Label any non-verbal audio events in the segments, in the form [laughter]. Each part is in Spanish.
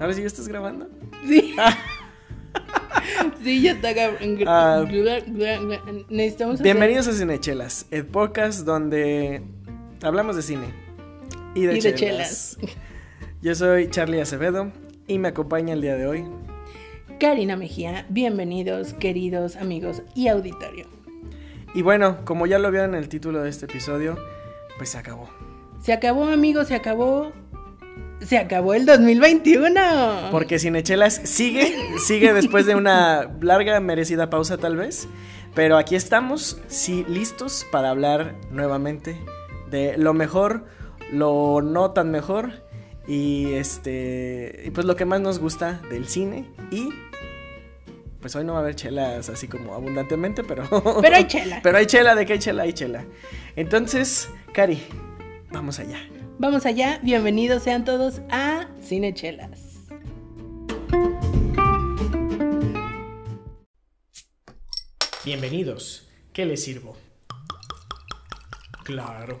¿Ahora sí ya estás grabando? Sí. [laughs] sí, ya está. grabando. Ah. Necesitamos. hacer- Bienvenidos a Cinechelas, el podcast donde hablamos de cine y de, Y de chelas. Yo soy Charlie Acevedo y me acompaña el día de hoy. Karina Mejía, bienvenidos, queridos amigos y auditorio. Y bueno, como ya lo vieron en el título de este episodio, pues se acabó. Se acabó, amigos, se acabó. Se acabó el 2021. Porque Cinechelas sigue, sigue después de una larga, merecida pausa tal vez. Pero aquí estamos, sí, listos para hablar nuevamente de lo mejor, lo no tan mejor y este, y pues lo que más nos gusta del cine y pues hoy no va a haber chelas así como abundantemente, pero Pero hay chela. [laughs] Pero hay chela, de qué hay chela, hay chela. Entonces, Cari, vamos allá. Vamos allá, bienvenidos sean todos a Cinechelas. Bienvenidos. ¿Qué les sirvo? Claro.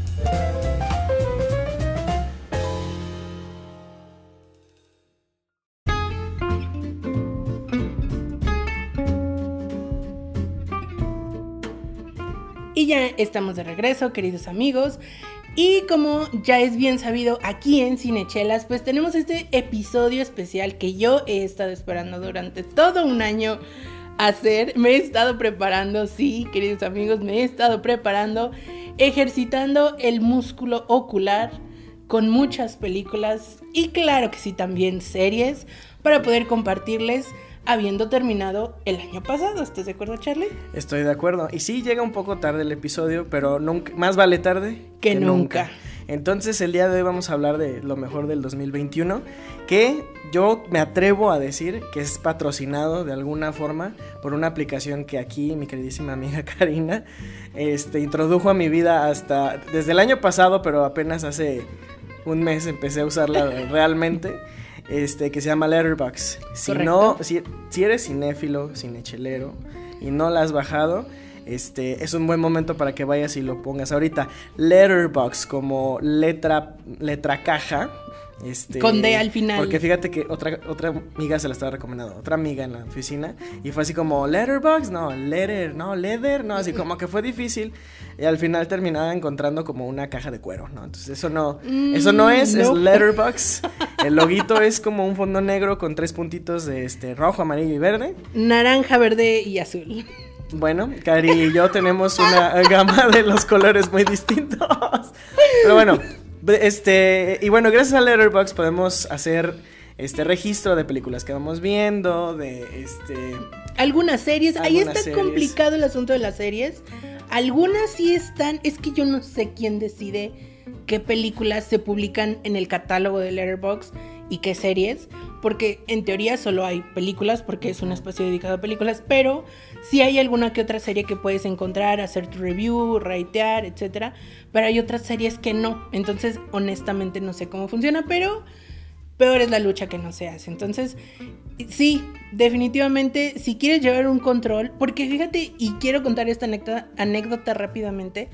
Y ya estamos de regreso, queridos amigos. Y como ya es bien sabido aquí en Cinechelas, pues tenemos este episodio especial que yo he estado esperando durante todo un año hacer. Me he estado preparando, sí, queridos amigos, me he estado preparando, ejercitando el músculo ocular con muchas películas y claro que sí, también series para poder compartirles habiendo terminado el año pasado. ¿Estás de acuerdo, Charlie? Estoy de acuerdo. Y sí, llega un poco tarde el episodio, pero nunca, más vale tarde Que nunca. Entonces, el día de hoy vamos a hablar de lo mejor del 2021, que yo me atrevo a decir que es patrocinado de alguna forma por una aplicación que aquí mi queridísima amiga [laughs] Karina este, introdujo a mi vida hasta desde el año pasado, pero apenas hace un mes empecé a usarla [laughs] realmente. Este, que se llama Letterboxd. Si no, si, si eres cinéfilo, cinechelero y no la has bajado, este es un buen momento para que vayas y lo pongas ahorita. Letterbox como letra letra caja. Este, Con D al final. Porque fíjate que otra, otra amiga se la estaba recomendando, otra amiga en la oficina, y fue así como, letterbox, no, letter, no, leather, no, así como que fue difícil, y al final terminaba encontrando como una caja de cuero, ¿no? Entonces eso no, eso no es, es no. letterbox, [laughs] el loguito es como un fondo negro con tres puntitos de este rojo, amarillo y verde, Naranja, verde y azul. bueno, Cari y yo tenemos una gama de los colores muy distintos. Pero bueno, este, y bueno, gracias a Letterboxd podemos hacer este registro de películas que vamos viendo, de este Algunas series, ahí está series. complicado el asunto de las series. Algunas sí están, es que yo no sé quién decide qué películas se publican en el catálogo de Letterboxd y qué series, porque en teoría solo hay películas porque es un espacio dedicado a películas, pero sí hay alguna que otra serie que puedes encontrar, hacer tu review, ratear, etcétera, pero hay otras series que no. Entonces, honestamente no sé cómo funciona, pero peor es la lucha que no se hace. Entonces, sí, definitivamente, si quieres llevar un control, porque fíjate, y quiero contar esta anécdota, anécdota rápidamente,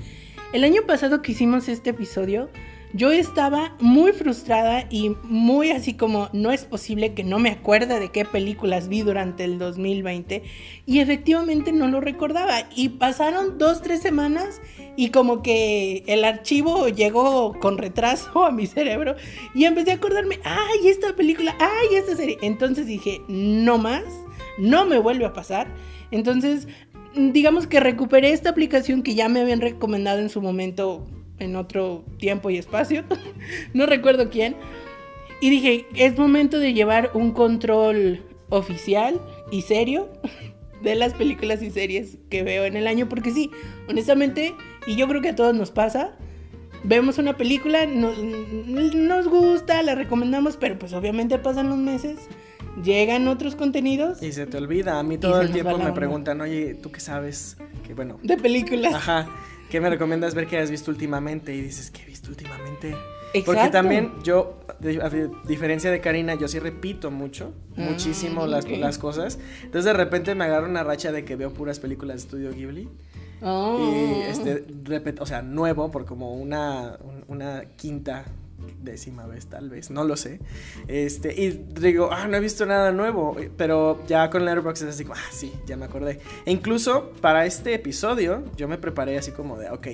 el año pasado que hicimos este episodio, yo estaba muy frustrada y muy así como no es posible que no me acuerde de qué películas vi durante el 2020 y efectivamente no lo recordaba y pasaron dos, tres semanas y como que el archivo llegó con retraso a mi cerebro y empecé a acordarme, ay, esta película, ay, esta serie. Entonces dije, no más, no me vuelve a pasar. Entonces, digamos que recuperé esta aplicación que ya me habían recomendado en su momento en otro tiempo y espacio, [laughs] no recuerdo quién, y dije, es momento de llevar un control oficial y serio [laughs] de las películas y series que veo en el año, porque sí, honestamente, y yo creo que a todos nos pasa, vemos una película, nos, nos gusta, la recomendamos, pero pues obviamente pasan los meses, llegan otros contenidos Y se te olvida. A mí todo el tiempo me onda. preguntan, oye, ¿tú qué sabes? Que bueno, de películas. ajá. ¿Qué me recomiendas ver que has visto últimamente? Y dices, ¿qué he visto últimamente? Porque Exacto. también yo, a di- diferencia de Karina, yo sí repito mucho, Mm, muchísimo las, las cosas. Entonces de repente me agarro una racha de que veo puras películas de estudio Ghibli. Oh. Y este, o sea, nuevo, por como una, un- una quinta décima vez tal vez, no lo sé. Este, y digo, ah, no he visto nada nuevo, pero ya con Letterboxd es así como, ah, sí, ya me acordé. E incluso para este episodio yo me preparé así como de, ok,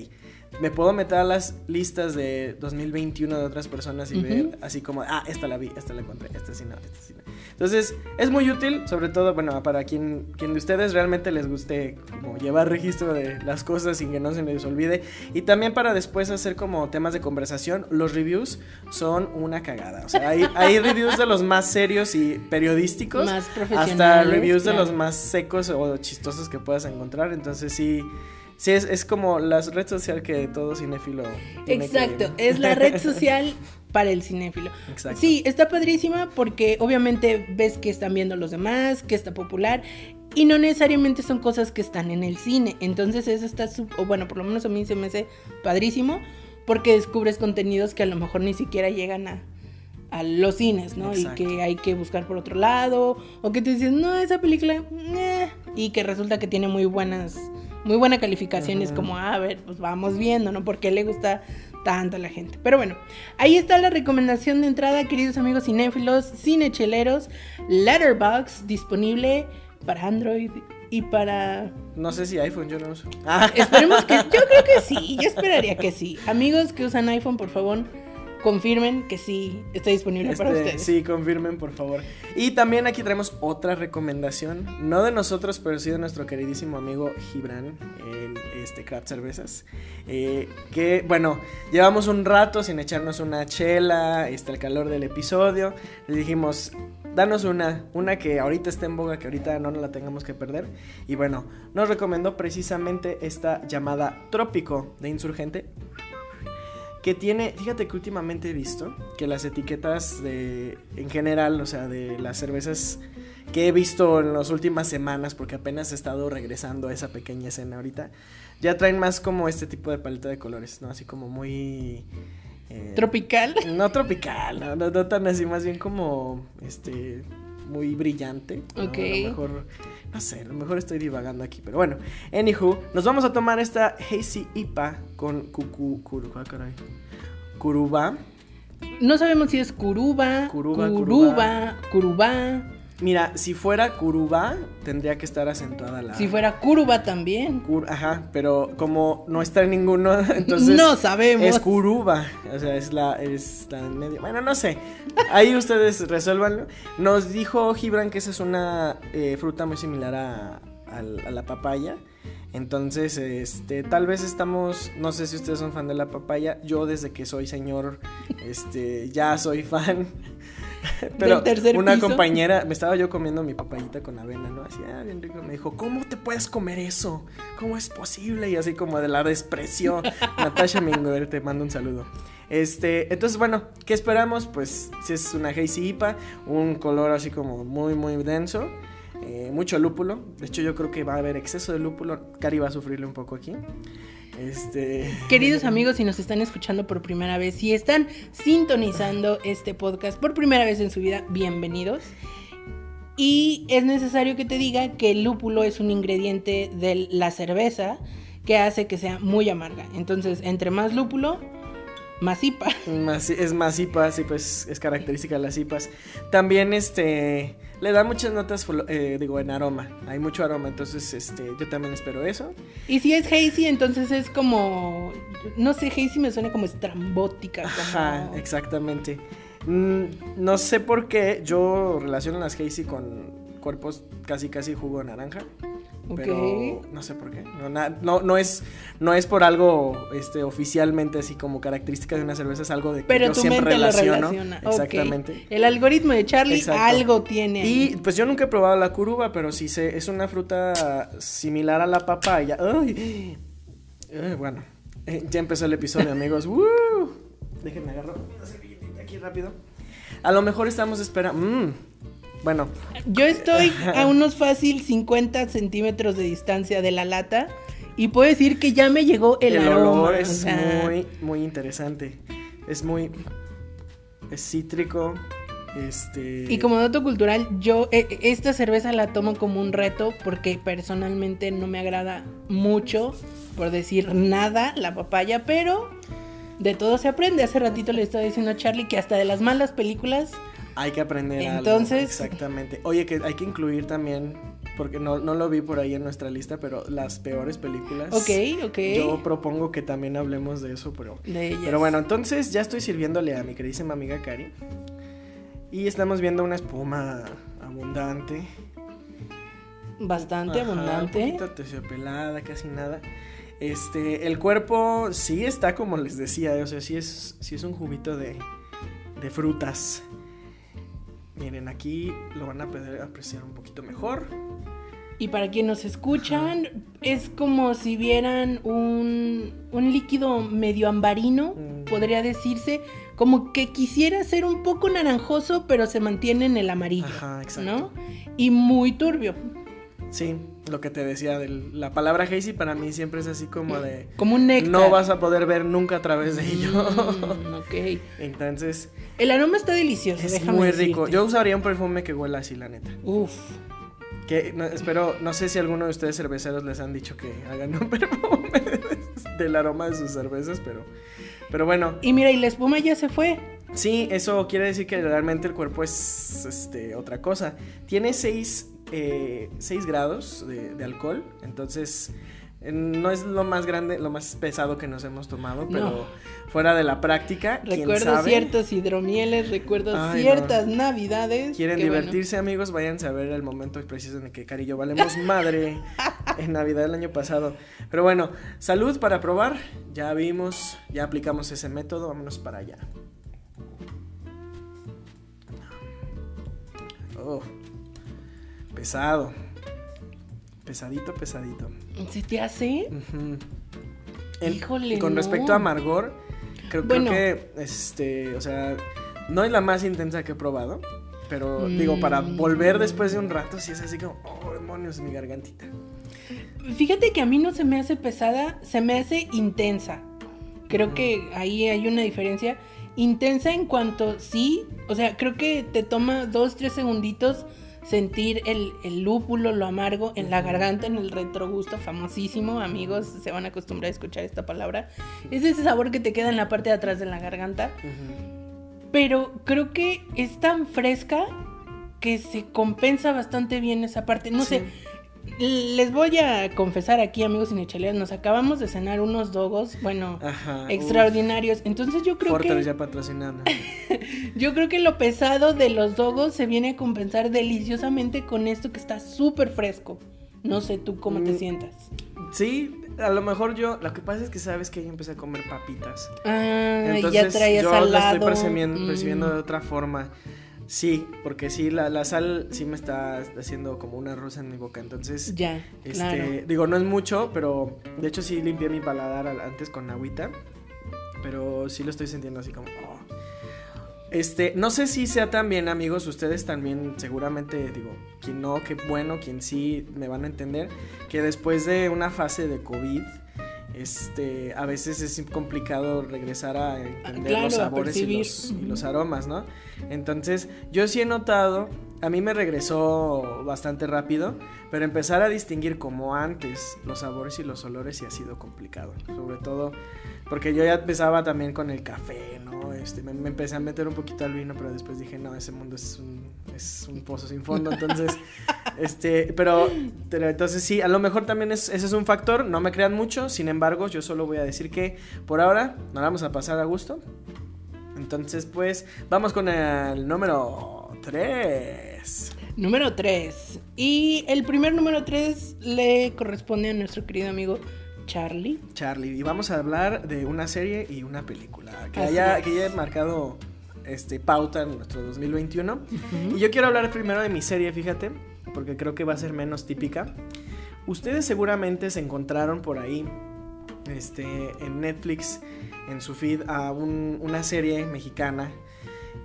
me puedo meter a las listas de 2021 de otras personas y Ujú. ver así como, ah, esta la vi, esta la encontré, esta sí no, esta sí no. Entonces, es muy útil, sobre todo, bueno, para quien, quien de ustedes realmente les guste como llevar registro de las cosas sin que no se les olvide. Y también para después hacer como temas de conversación, los reviews son una cagada. O sea, hay, hay reviews de los más serios y periodísticos. Más Hasta profesionales, reviews de claro. los más secos o chistosos que puedas encontrar. Entonces sí, sí es, es como la red social que todo cinéfilo. tiene que- Exacto, es la red [laughs] social para el cinéfilo. Exacto. Sí, está padrísima porque obviamente ves que están viendo los demás, que está popular y no necesariamente son cosas que están en el cine. Entonces eso está, o bueno, por lo menos a mí se me hace padrísimo porque descubres contenidos que a lo mejor ni siquiera llegan a, a los cines, ¿no? Exacto. Y que hay que buscar por otro lado o que te dicen, no, esa película, eh", y que resulta que tiene muy buenas, muy buena calificación. Es como, "Ah, a ver, pues vamos viendo, ¿no? Porque le gusta tanto a la gente. Pero bueno, ahí está la recomendación de entrada, queridos amigos cinéfilos, cinecheleros, Letterboxd disponible para Android y para... No sé si iPhone, yo no uso. Esperemos que... Yo creo que sí, yo esperaría que sí. Amigos que usan iPhone, por favor, confirmen que sí está disponible para Este, ustedes. Sí, confirmen, por favor. Y también aquí traemos otra recomendación, no de nosotros, pero sí de nuestro queridísimo amigo Gibran, en este Craft Cervezas. eh, que, bueno, llevamos un rato sin echarnos una chela, este, el calor del episodio. Le dijimos, danos una, una que ahorita esté en boga, que ahorita no nos la tengamos que perder. Y bueno, nos recomendó precisamente esta llamada Trópico de Insurgente que tiene, fíjate que últimamente he visto que las etiquetas de, en general, o sea, de las cervezas que he visto en las últimas semanas, porque apenas he estado regresando a esa pequeña escena ahorita, ya traen más como este tipo de paleta de colores, ¿no? Así como muy... eh, Tropical. no tropical, no, no, no tan así, más bien como, este, muy brillante. ¿no? Ok. A lo mejor, no sé, a lo mejor estoy divagando aquí, pero bueno. Anywho, nos vamos a tomar esta Hazy IPA con cucu, curu, ah, caray, Curuba. No sabemos si es Curuba, Curuba, Curuba, Curubá. Mira, si fuera Curuba, tendría que estar acentuada la... Si fuera Curuba también. Cur- ajá, pero como no está en ninguno, [laughs] entonces... no sabemos. Es Curuba, o sea, es la, es la en medio. Bueno, no sé. Ahí ustedes resuélvanlo. Nos dijo Gibran que esa es una eh, fruta muy similar a, al- a la papaya. Entonces, este, tal vez estamos, no sé si ustedes son fan de la papaya. Yo desde que soy señor, este, ya soy fan. [laughs] Pero ¿Del tercer una piso? compañera, me estaba yo comiendo mi papayita con avena, ¿no? Así, ah, bien rico. Me dijo, ¿cómo te puedes comer eso? ¿Cómo es posible? Y así como de la despreció. [laughs] Natasha Mingover, te mando un saludo. Este, entonces, bueno, ¿qué esperamos? Pues, si es una Hazy IPA, un color así como muy, muy denso. eh, mucho lúpulo. De hecho, yo creo que va a haber exceso de lúpulo. Cari va a sufrirle un poco aquí. Este. Queridos amigos, si nos están escuchando por primera vez, si están sintonizando este podcast por primera vez en su vida, bienvenidos. Y es necesario que te diga que el lúpulo es un ingrediente de la cerveza que hace que sea muy amarga. Entonces, entre más lúpulo, más IPA. Es más IPA, sí, pues es característica de las IPAs. También este le da muchas notas, eh, digo, en aroma. Hay mucho aroma, entonces este yo también espero eso. Y si es hazy, entonces es como, no sé, hazy me suena como estrambótica. Como... Ajá, exactamente. Mm, no sé por qué yo relaciono las Hazy con cuerpos casi casi jugo de naranja. Pero no sé por qué. No, na- no, no es, no es por algo este, oficialmente así como característica de una cerveza, es algo de que Pero yo tu siempre mente lo relaciono. relaciona. Exactamente. El algoritmo de Charlie Exacto. algo tiene. ahí. Y pues yo nunca he probado la curuba, pero sí sé, es una fruta similar a la papaya. Ay, Ay, bueno, eh, ya empezó el episodio, [laughs] amigos. ¡Woo! Déjenme agarrar una servilletita aquí rápido. A lo mejor estamos esperando. mm, bueno, Yo estoy a unos fácil 50 centímetros de distancia de la lata Y puedo decir que ya me llegó el, El aroma. olor o es sea, muy, muy interesante. Es muy. Es cítrico. Este. Y como dato cultural, yo eh, esta cerveza la tomo como un reto porque personalmente no me agrada mucho, por decir nada, la papaya, pero de todo se aprende. Hace ratito le estaba diciendo a Charlie que hasta de las malas películas Hay que aprender algo, Entonces- Exactamente. Oye, que hay que incluir también. Porque no, no lo vi por ahí en nuestra lista, pero las peores películas. Ok, ok. Yo propongo que también hablemos de eso, pero. de ellas. Pero bueno, entonces ya estoy sirviéndole a mi queridísima amiga Cari. Y estamos viendo una espuma abundante. bastante Ajá, abundante. Un poquito terciopelada, casi nada. Este, el cuerpo sí está como les decía, o sea, sí es, sí es un juguito de, de frutas. Miren, aquí lo van a poder apreciar un poquito mejor. Y para quienes nos escuchan, es como si vieran un, un líquido medio ambarino, Mm. podría decirse, como que quisiera ser un poco naranjoso, pero se mantiene en el amarillo, Ajá, exacto. ¿no? Y muy turbio, Sí, lo que te decía, del- la palabra hazy para mí siempre es así como de... como un néctar. No vas a poder ver nunca a través de ello. Mm, ok. [laughs] Entonces, El aroma está delicioso, es déjame muy rico. decirte. Yo usaría un perfume que huela así, la neta. Uf. Que no, espero, no sé si alguno de ustedes cerveceros les han dicho que hagan un [laughs] perfume del aroma de sus cervezas, pero, pero bueno, Y mira, y la espuma ya se fue. sí, eso quiere decir que realmente el cuerpo es este, otra cosa. Tiene 6 grados de, de alcohol, entonces eh, no es lo más grande, lo más pesado que nos hemos tomado, pero No. fuera de la práctica, ¿quién Recuerdo ciertos hidromieles, recuerdo Ay, ciertas navidades. Quieren bueno. divertirse, amigos, váyanse a ver el momento preciso en el que Cari y yo valemos madre [laughs] en Navidad del año pasado. Pero bueno, salud para probar. Ya vimos, ya aplicamos ese método, vámonos para allá. Oh, pesado. Pesadito, pesadito. ¿Se te hace? Híjole, con no. respecto a amargor, creo, creo Bueno. que, este, o sea, no es la más intensa que he probado, pero digo, para Mm. volver después de un rato, sí es así como, oh, demonios, mi gargantita. Fíjate que a mí no se me hace pesada, se me hace intensa. Creo que ahí hay una diferencia. Intensa en cuanto, sí, o sea, creo que te toma dos, tres segunditos sentir el, el lúpulo, lo amargo en la garganta, en el retrogusto, famosísimo, amigos, se van a acostumbrar a escuchar esta palabra. Es ese sabor que te queda en la parte de atrás de la garganta. Pero creo que es tan fresca que se compensa bastante bien esa parte. No Sí. sé, les voy a confesar aquí, amigos cinechaleros, nos acabamos de cenar unos dogos, bueno, Ajá. extraordinarios. Entonces yo creo que ya patrocinando. [laughs] yo creo que lo pesado de los dogos se viene a compensar deliciosamente con esto que está súper fresco. No sé tú cómo te Mm. sientas. sí, a lo mejor yo, lo que pasa es que sabes que yo empecé a comer papitas. Ah, Entonces ya traías yo al la lado. estoy percibiendo, Mm. percibiendo de otra forma. Sí, porque sí, la, la sal sí me está haciendo como una rosa en mi boca. Entonces, Ya, Este, claro. digo, no es mucho, pero de hecho sí limpié mi paladar al- antes con agüita. Pero sí lo estoy sintiendo así como. oh. Este, no sé si sea también, amigos, ustedes también, seguramente, digo, quien no, qué bueno, quien sí me van a entender, que después de una fase de COVID, este, a veces es complicado regresar a entender claro, los sabores y los, y los aromas, ¿no? Entonces, yo sí he notado, a mí me regresó bastante rápido, pero empezar a distinguir como antes los sabores y los olores sí ha sido complicado, sobre todo porque yo ya empezaba también con el café, ¿no? Este, me, me empecé a meter un poquito al vino, pero después dije, no, ese mundo es un, es un pozo sin fondo, entonces, [laughs] este, pero, pero entonces sí, a lo mejor también es, ese es un factor, no me crean mucho, sin embargo, yo solo voy a decir que por ahora nos vamos a pasar a gusto. Entonces, pues, vamos con el número 3. Número 3. Y el primer número 3 le corresponde a nuestro querido amigo Charlie. Charlie, y vamos a hablar de una serie y una película que Así haya, es. que haya marcado este, pauta en nuestro 2021. Ujú. Y yo quiero hablar primero de mi serie, fíjate, porque creo que va a ser menos típica. Ustedes seguramente se encontraron por ahí este, en Netflix, en su feed, a un- una serie mexicana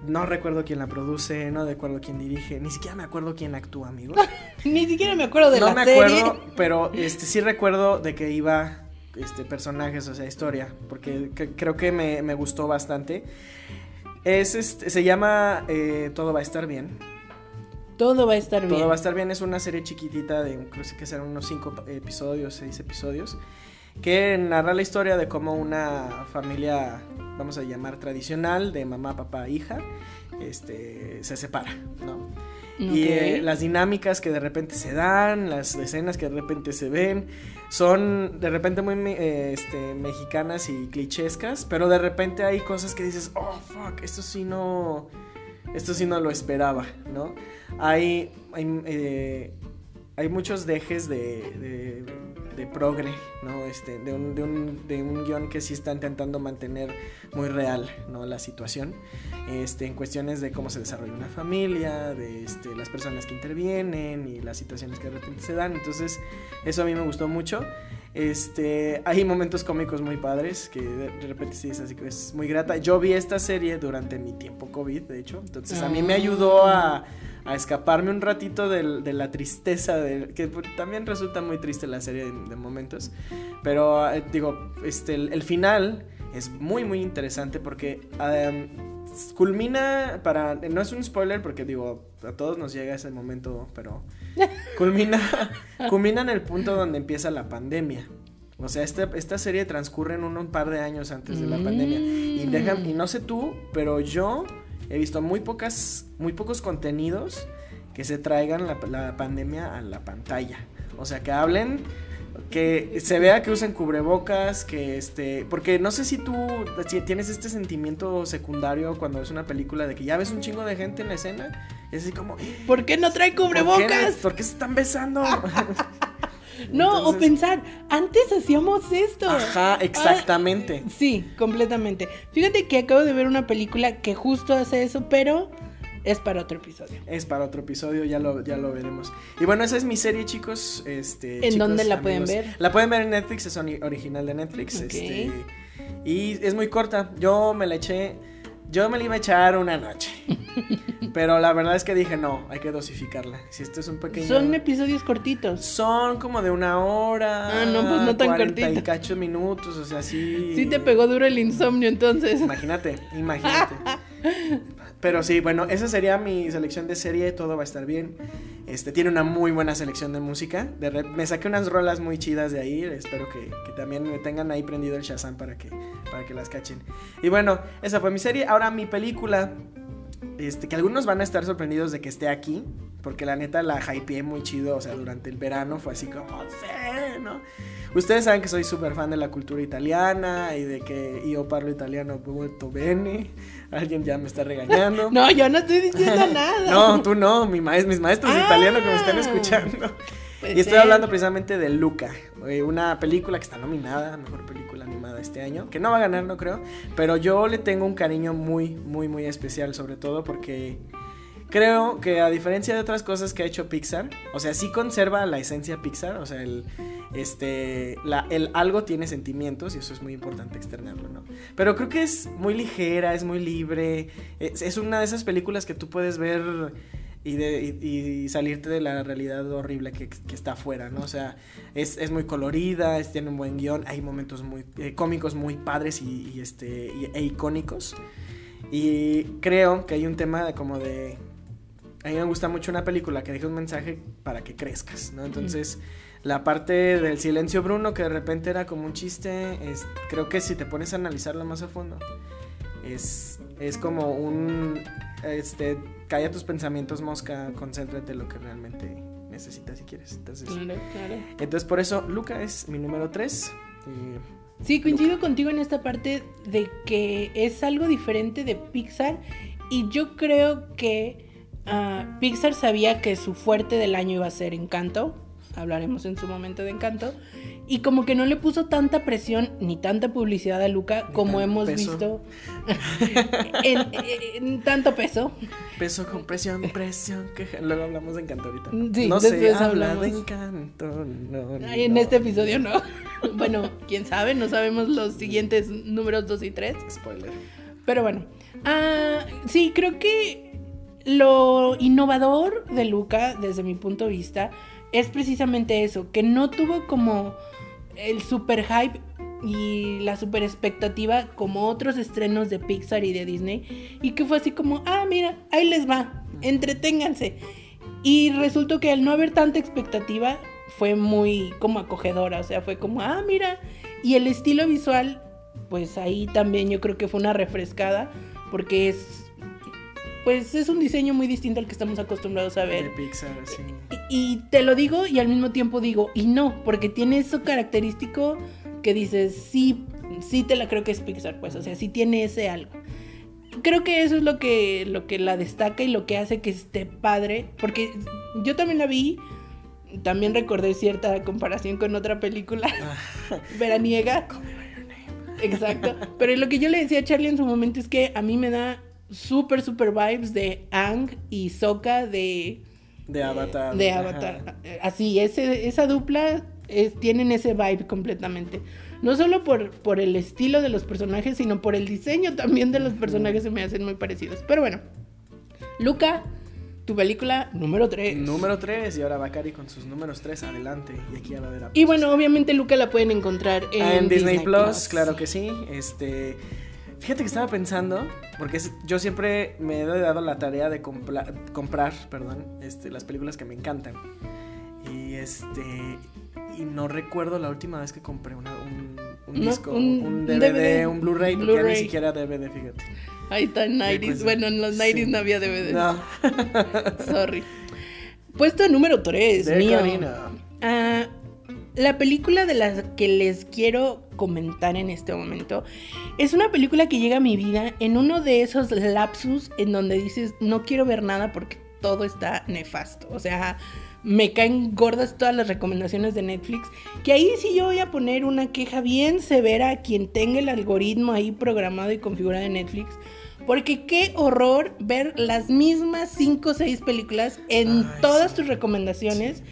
No recuerdo quién la produce, no recuerdo quién dirige, ni siquiera me acuerdo quién actúa, amigos. [laughs] Ni siquiera me acuerdo de no la me serie. acuerdo, pero este sí recuerdo de que iba este personajes, o sea, historia, porque que- creo que me, me gustó bastante. Es este, se llama eh, Todo va a estar bien. Todo va a estar bien. Todo va a estar bien es una serie chiquitita de creo que serán unos cinco episodios, seis episodios, que narra la historia de cómo una familia, vamos a llamar tradicional, de mamá, papá, hija, este, se separa, ¿no? Y eh, las dinámicas que de repente se dan, las escenas que de repente se ven, son de repente muy eh, este, mexicanas y clichescas, pero de repente hay cosas que dices, oh, fuck, esto sí no, esto sí no lo esperaba, ¿no? Hay, hay, eh, hay muchos dejes de, de, de progre, ¿no? Este, de, un, de, un, de un guion que sí está intentando mantener muy real, ¿no? La situación, este, en cuestiones de cómo se desarrolla una familia, de este, las personas que intervienen y las situaciones que de repente se dan. Entonces, eso a mí me gustó mucho. Este, hay momentos cómicos muy padres que de, repente sí es así que es muy grata. Yo vi esta serie durante mi tiempo COVID, de hecho, entonces a mí me ayudó a, a escaparme un ratito de, la tristeza, de, que pues, también resulta muy triste la serie de, de momentos, pero eh, digo, este, el, el final es muy muy interesante porque um, culmina para, no es un spoiler porque digo, a todos nos llega ese momento, pero [laughs] culmina, culmina en el punto donde empieza la pandemia. O sea, esta, esta serie transcurre en un, un par de años antes de la pandemia. Y, deja, y no sé tú, pero yo he visto muy pocas, muy pocos contenidos que se traigan la, la pandemia a la pantalla. O sea, que hablen, que se vea que usen cubrebocas, que este, porque no sé si tú si tienes este sentimiento secundario cuando ves una película de que ya ves un chingo de gente en la escena, es así como, ¿Por qué no trae ¿por qué, cubrebocas? ¿por qué se están besando? [laughs] No, o pensar, antes hacíamos esto. Ajá, exactamente. Ah, sí, completamente. Fíjate que acabo de ver una película que justo hace eso, pero es para otro episodio. Es para otro episodio, ya lo, ya lo veremos. Y bueno, esa es mi serie, chicos. Este, ¿En chicos, dónde la pueden ver? La pueden ver en Netflix, es ori- original de Netflix. Ok. Este, y es muy corta. Yo me la eché. Yo me la iba a echar una noche. [laughs] pero la verdad es que dije, no, hay que dosificarla. Si esto es un pequeño. Son episodios cortitos. Son como de una hora. Ah, no, pues no tan 40 y cortito. cacho minutos, o sea, sí. Sí te pegó duro el insomnio entonces. Imagínate, imagínate. [laughs] Pero sí, bueno, esa sería mi selección de serie, todo va a estar bien. Este tiene una muy buena selección de música. Me saqué unas rolas muy chidas de ahí. Espero que, que también me tengan ahí prendido el Shazam para que, para que las cachen. Y bueno, esa fue mi serie. Ahora mi película. Este, que algunos van a estar sorprendidos de que esté aquí. Porque la neta la hypeé muy chido. O sea, durante el verano fue así como, sí, ¿no? Ustedes saben que soy súper fan de la cultura italiana y de que yo parlo italiano molto bene. Alguien ya me está regañando. [laughs] No, yo no estoy diciendo [laughs] nada. No, tú no, mi mis maestros Ah. italiano que me están escuchando. Puede Y estoy ser. hablando precisamente de Luca, eh, una película que está nominada a mejor película animada este año, que no va a ganar, no creo, pero yo le tengo un cariño muy, muy, muy especial, sobre todo porque creo que a diferencia de otras cosas que ha hecho Pixar, o sea, sí conserva la esencia Pixar, o sea, el, este, el algo tiene sentimientos y eso es muy importante externarlo, ¿no? Pero creo que es muy ligera, es muy libre, es, una de esas películas que tú puedes ver y, salirte de la realidad horrible que, está afuera, ¿no? O sea, es, muy colorida, tiene un buen guion, hay momentos muy eh, cómicos muy padres y, este, e icónicos. Y creo que hay un tema de como de... A mí me gusta mucho una película que deja un mensaje para que crezcas, ¿no? Entonces, la parte del silencio Bruno, que de repente era como un chiste, es, creo que si te pones a analizarlo más a fondo, es, es como un... Este, calla tus pensamientos, mosca, concéntrate en lo que realmente necesitas y quieres. Entonces, Claro, claro. entonces por eso, Luca es mi número 3. Sí, coincido contigo en esta parte de que es algo diferente de Pixar y yo creo que ah, Pixar sabía que su fuerte del año iba a ser Encanto, hablaremos en su momento de Encanto, y como que no le puso tanta presión ni tanta publicidad a Luca Ni como hemos peso. visto [laughs] en, en tanto peso. Peso con presión, presión. Que... Luego hablamos de encanto ahorita. Sí, no después habla de encanto. No, Ay, en no. este episodio no. [laughs] Bueno, quién sabe, no sabemos los siguientes números 2 y 3. Spoiler. Pero bueno, ah, sí, creo que lo innovador de Luca, desde mi punto de vista, es precisamente eso, que no tuvo como el super hype y la super expectativa como otros estrenos de Pixar y de Disney y que fue así como, ah, mira, ahí les va, entreténganse. Y resultó que al no haber tanta expectativa fue muy como acogedora, o sea, fue como, ah, mira, y el estilo visual, pues ahí también yo creo que fue una refrescada porque es pues es un diseño muy distinto al que estamos acostumbrados a ver. De Pixar, sí. Y, y te lo digo y al mismo tiempo digo, y no, porque tiene eso característico que dices, sí, sí te la creo que es Pixar, pues, o sea, sí tiene ese algo. Creo que eso es lo que, lo que la destaca y lo que hace que esté padre, porque yo también la vi, también recordé cierta comparación con otra película [laughs] [laughs] veraniega. Exacto. [laughs] Pero lo que yo le decía a Charlie en su momento es que a mí me da súper, súper vibes de Ang y Sokka de... De Avatar. De ajá. Avatar. Así, ese, esa dupla es- tienen ese vibe completamente. No solo por, por el estilo de los personajes, sino por el diseño también de los personajes se me hacen muy parecidos. Pero bueno, Luca, tu película número 3. Número 3 y ahora Bakari con sus números 3 adelante y aquí a la de la Y bueno, obviamente Luca la pueden encontrar en, Ah, en Disney, Plus, claro que sí. Este, fíjate que estaba pensando, porque es- yo siempre me he dado la tarea de compla- comprar, perdón, este, las películas que me encantan. Y este, y no recuerdo la última vez que compré una, un, un No, disco, un- DVD, DVD, un Blu-ray, porque ya ni siquiera DVD, fíjate. Ahí está en 90s. pues, bueno, en los 90s sí. no había DVD. No, [laughs] Sorry. Puesto número 3, de mío. Karina. Ah, la película de la que les quiero comentar en este momento es una película que llega a mi vida en uno de esos lapsus en donde dices no quiero ver nada porque todo está nefasto. O sea, me caen gordas todas las recomendaciones de Netflix. Que ahí sí yo voy a poner una queja bien severa a quien tenga el algoritmo ahí programado y configurado en Netflix. Porque qué horror ver las mismas 5 o 6 películas en Ay, todas sí. tus recomendaciones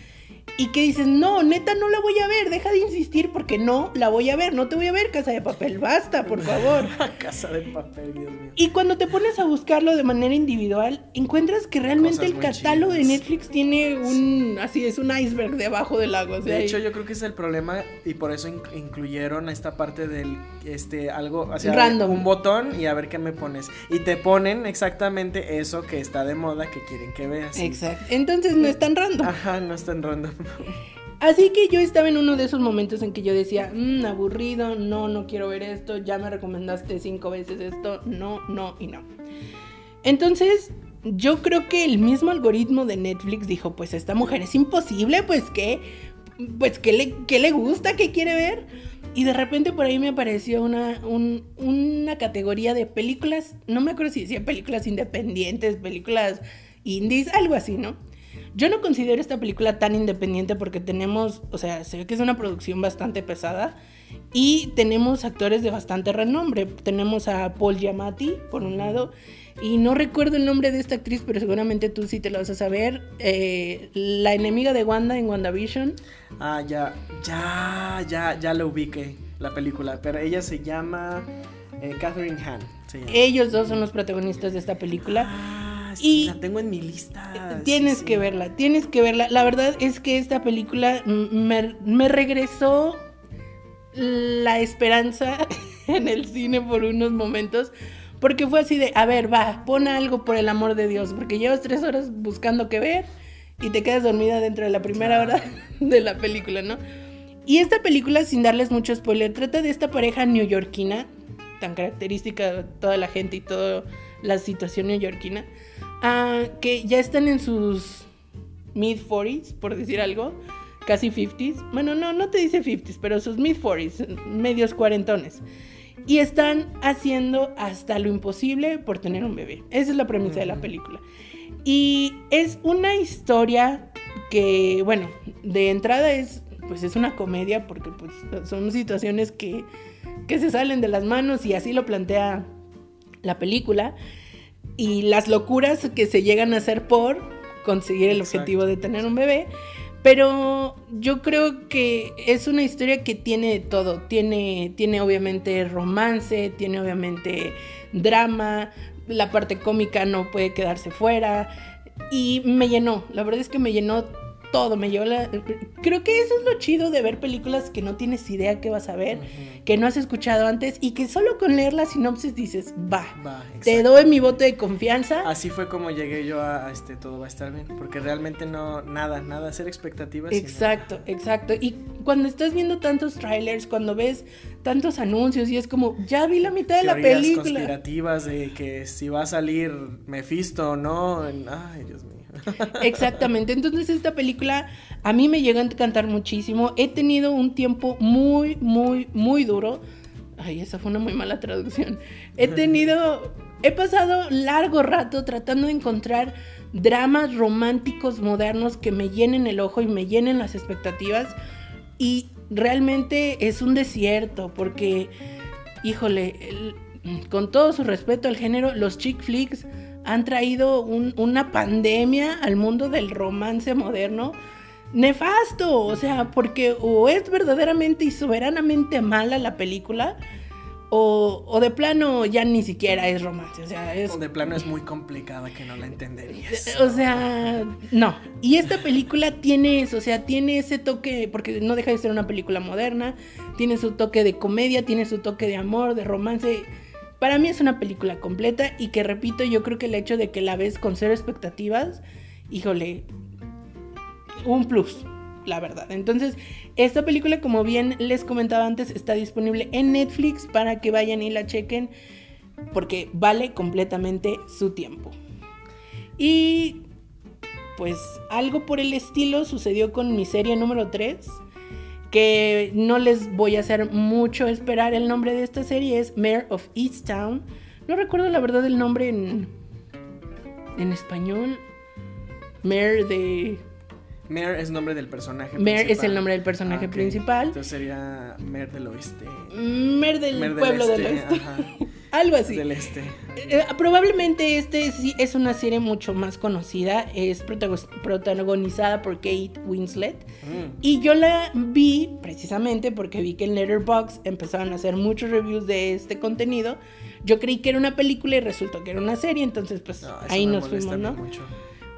y que dices, no, neta, no la voy a ver, deja de insistir porque no la voy a ver, no te voy a ver, Casa de Papel, basta, por favor. [laughs] Casa de papel, Dios mío. Y cuando te pones a buscarlo de manera individual, encuentras que realmente Cosas el catálogo de. Netflix tiene un, así es, un iceberg debajo del agua. o sea, De hecho, yo creo que es el problema y por eso inc- incluyeron esta parte del, este, algo, o sea, Random. un botón y a ver qué me pones. Y te ponen exactamente eso que está de moda, que quieren que veas. Exacto. Entonces no es tan random. Ajá, no es tan random. Así que yo estaba en uno de esos momentos en que yo decía, "Mm, aburrido, no, no quiero ver esto, ya me recomendaste cinco veces esto, no, no y no. Entonces, yo creo que el mismo algoritmo de Netflix dijo, pues esta mujer es imposible, pues qué, pues qué le, qué le gusta, qué quiere ver. Y de repente por ahí me apareció una, un- una categoría de películas, no me acuerdo si decía películas independientes, películas indies, algo así, ¿no? Yo no considero esta película tan independiente porque tenemos, o sea, se ve que es una producción bastante pesada y tenemos actores de bastante renombre. Tenemos a Paul Giamatti, por un lado, y no recuerdo el nombre de esta actriz, pero seguramente tú sí te lo vas a saber. Eh, la enemiga de Wanda en WandaVision. Ah, ya, ya, ya, ya lo ubiqué, la película. Pero ella se llama eh, Catherine Hahn. llama. Ellos dos son los protagonistas de esta película. Sí, y- la tengo en mi lista. sí, Tienes sí. que verla, tienes que verla. La verdad es que esta película me, me regresó la esperanza [laughs] en el cine por unos momentos. Porque fue así de, a ver, va, pon algo por el amor de Dios. Porque llevas tres horas buscando qué ver y te quedas dormida dentro de la primera hora [laughs] de la película, ¿no? Y esta película, sin darles mucho spoiler, trata de esta pareja neoyorquina, tan característica de toda la gente y toda la situación neoyorquina, ah, que ya están en sus mid 40s, por decir algo, casi 50s. Bueno, no, no te dice 50s, pero sus mid 40s, medios cuarentones. Y están haciendo hasta lo imposible por tener un bebé. Esa es la premisa de la película. Y es una historia que, bueno, de entrada es, pues es una comedia porque pues son situaciones que, que se salen de las manos y así lo plantea la película. Y las locuras que se llegan a hacer por conseguir el Exacto. objetivo de tener un bebé. Pero yo creo que es una historia que tiene todo. Tiene, tiene obviamente romance, tiene obviamente drama, la parte cómica no puede quedarse fuera. Y me llenó, la verdad es que me llenó todo, me llevó la... Creo que eso es lo chido de ver películas que no tienes idea que vas a ver, que no has escuchado antes y que solo con leer la sinopsis dices, va, te doy mi voto de confianza. Así fue como llegué yo a, este Todo va a estar bien, porque realmente no, nada, nada, hacer expectativas. Exacto, exacto. Y cuando estás viendo tantos trailers, cuando ves tantos anuncios y es como, ya vi la mitad de la película. conspirativas de que si va a salir Mephisto o no, ay Dios mío. [laughs] Exactamente, entonces esta película a mí me llegó a encantar muchísimo. He tenido un tiempo muy, muy, muy duro. Ay, esa fue una muy mala traducción. He tenido, he pasado largo rato tratando de encontrar dramas románticos modernos que me llenen el ojo y me llenen las expectativas. Y realmente es un desierto porque, híjole, con todo su respeto al género, los chick flicks han traído una pandemia al mundo del romance moderno nefasto, o sea, porque o es verdaderamente y soberanamente mala la película, o, de plano ya ni siquiera es romance, o sea, es... O de plano es muy complicada que no la entenderías. O sea, no. Y esta película tiene eso, o sea, tiene ese toque, porque no deja de ser una película moderna, tiene su toque de comedia, tiene su toque de amor, de romance para mí es una película completa y que repito, yo creo que el hecho de que la ves con cero expectativas, híjole, un plus, la verdad. Entonces, esta película, como bien les comentaba antes, está disponible en Netflix para que vayan y la chequen porque vale completamente su tiempo. Y pues algo por el estilo sucedió con mi serie número 3 que no les voy a hacer mucho esperar. El nombre de esta serie es Mayor of Easttown. No recuerdo la verdad el nombre en, en español. Mayor de... Mayor es el nombre del personaje Mayor es el nombre del personaje ah, principal. Entonces sería Mayor del Oeste. Mayor del pueblo del, este, Oeste. Algo así. Del este. Eh, probablemente este sí es una serie mucho más conocida. Es protagonizada por Kate Winslet. Mm. Y yo la vi precisamente porque vi que en Letterboxd empezaron a hacer muchos reviews de este contenido. Yo creí que era una película y resultó que era una serie. Entonces, pues ahí nos fuimos, ¿no? Mucho.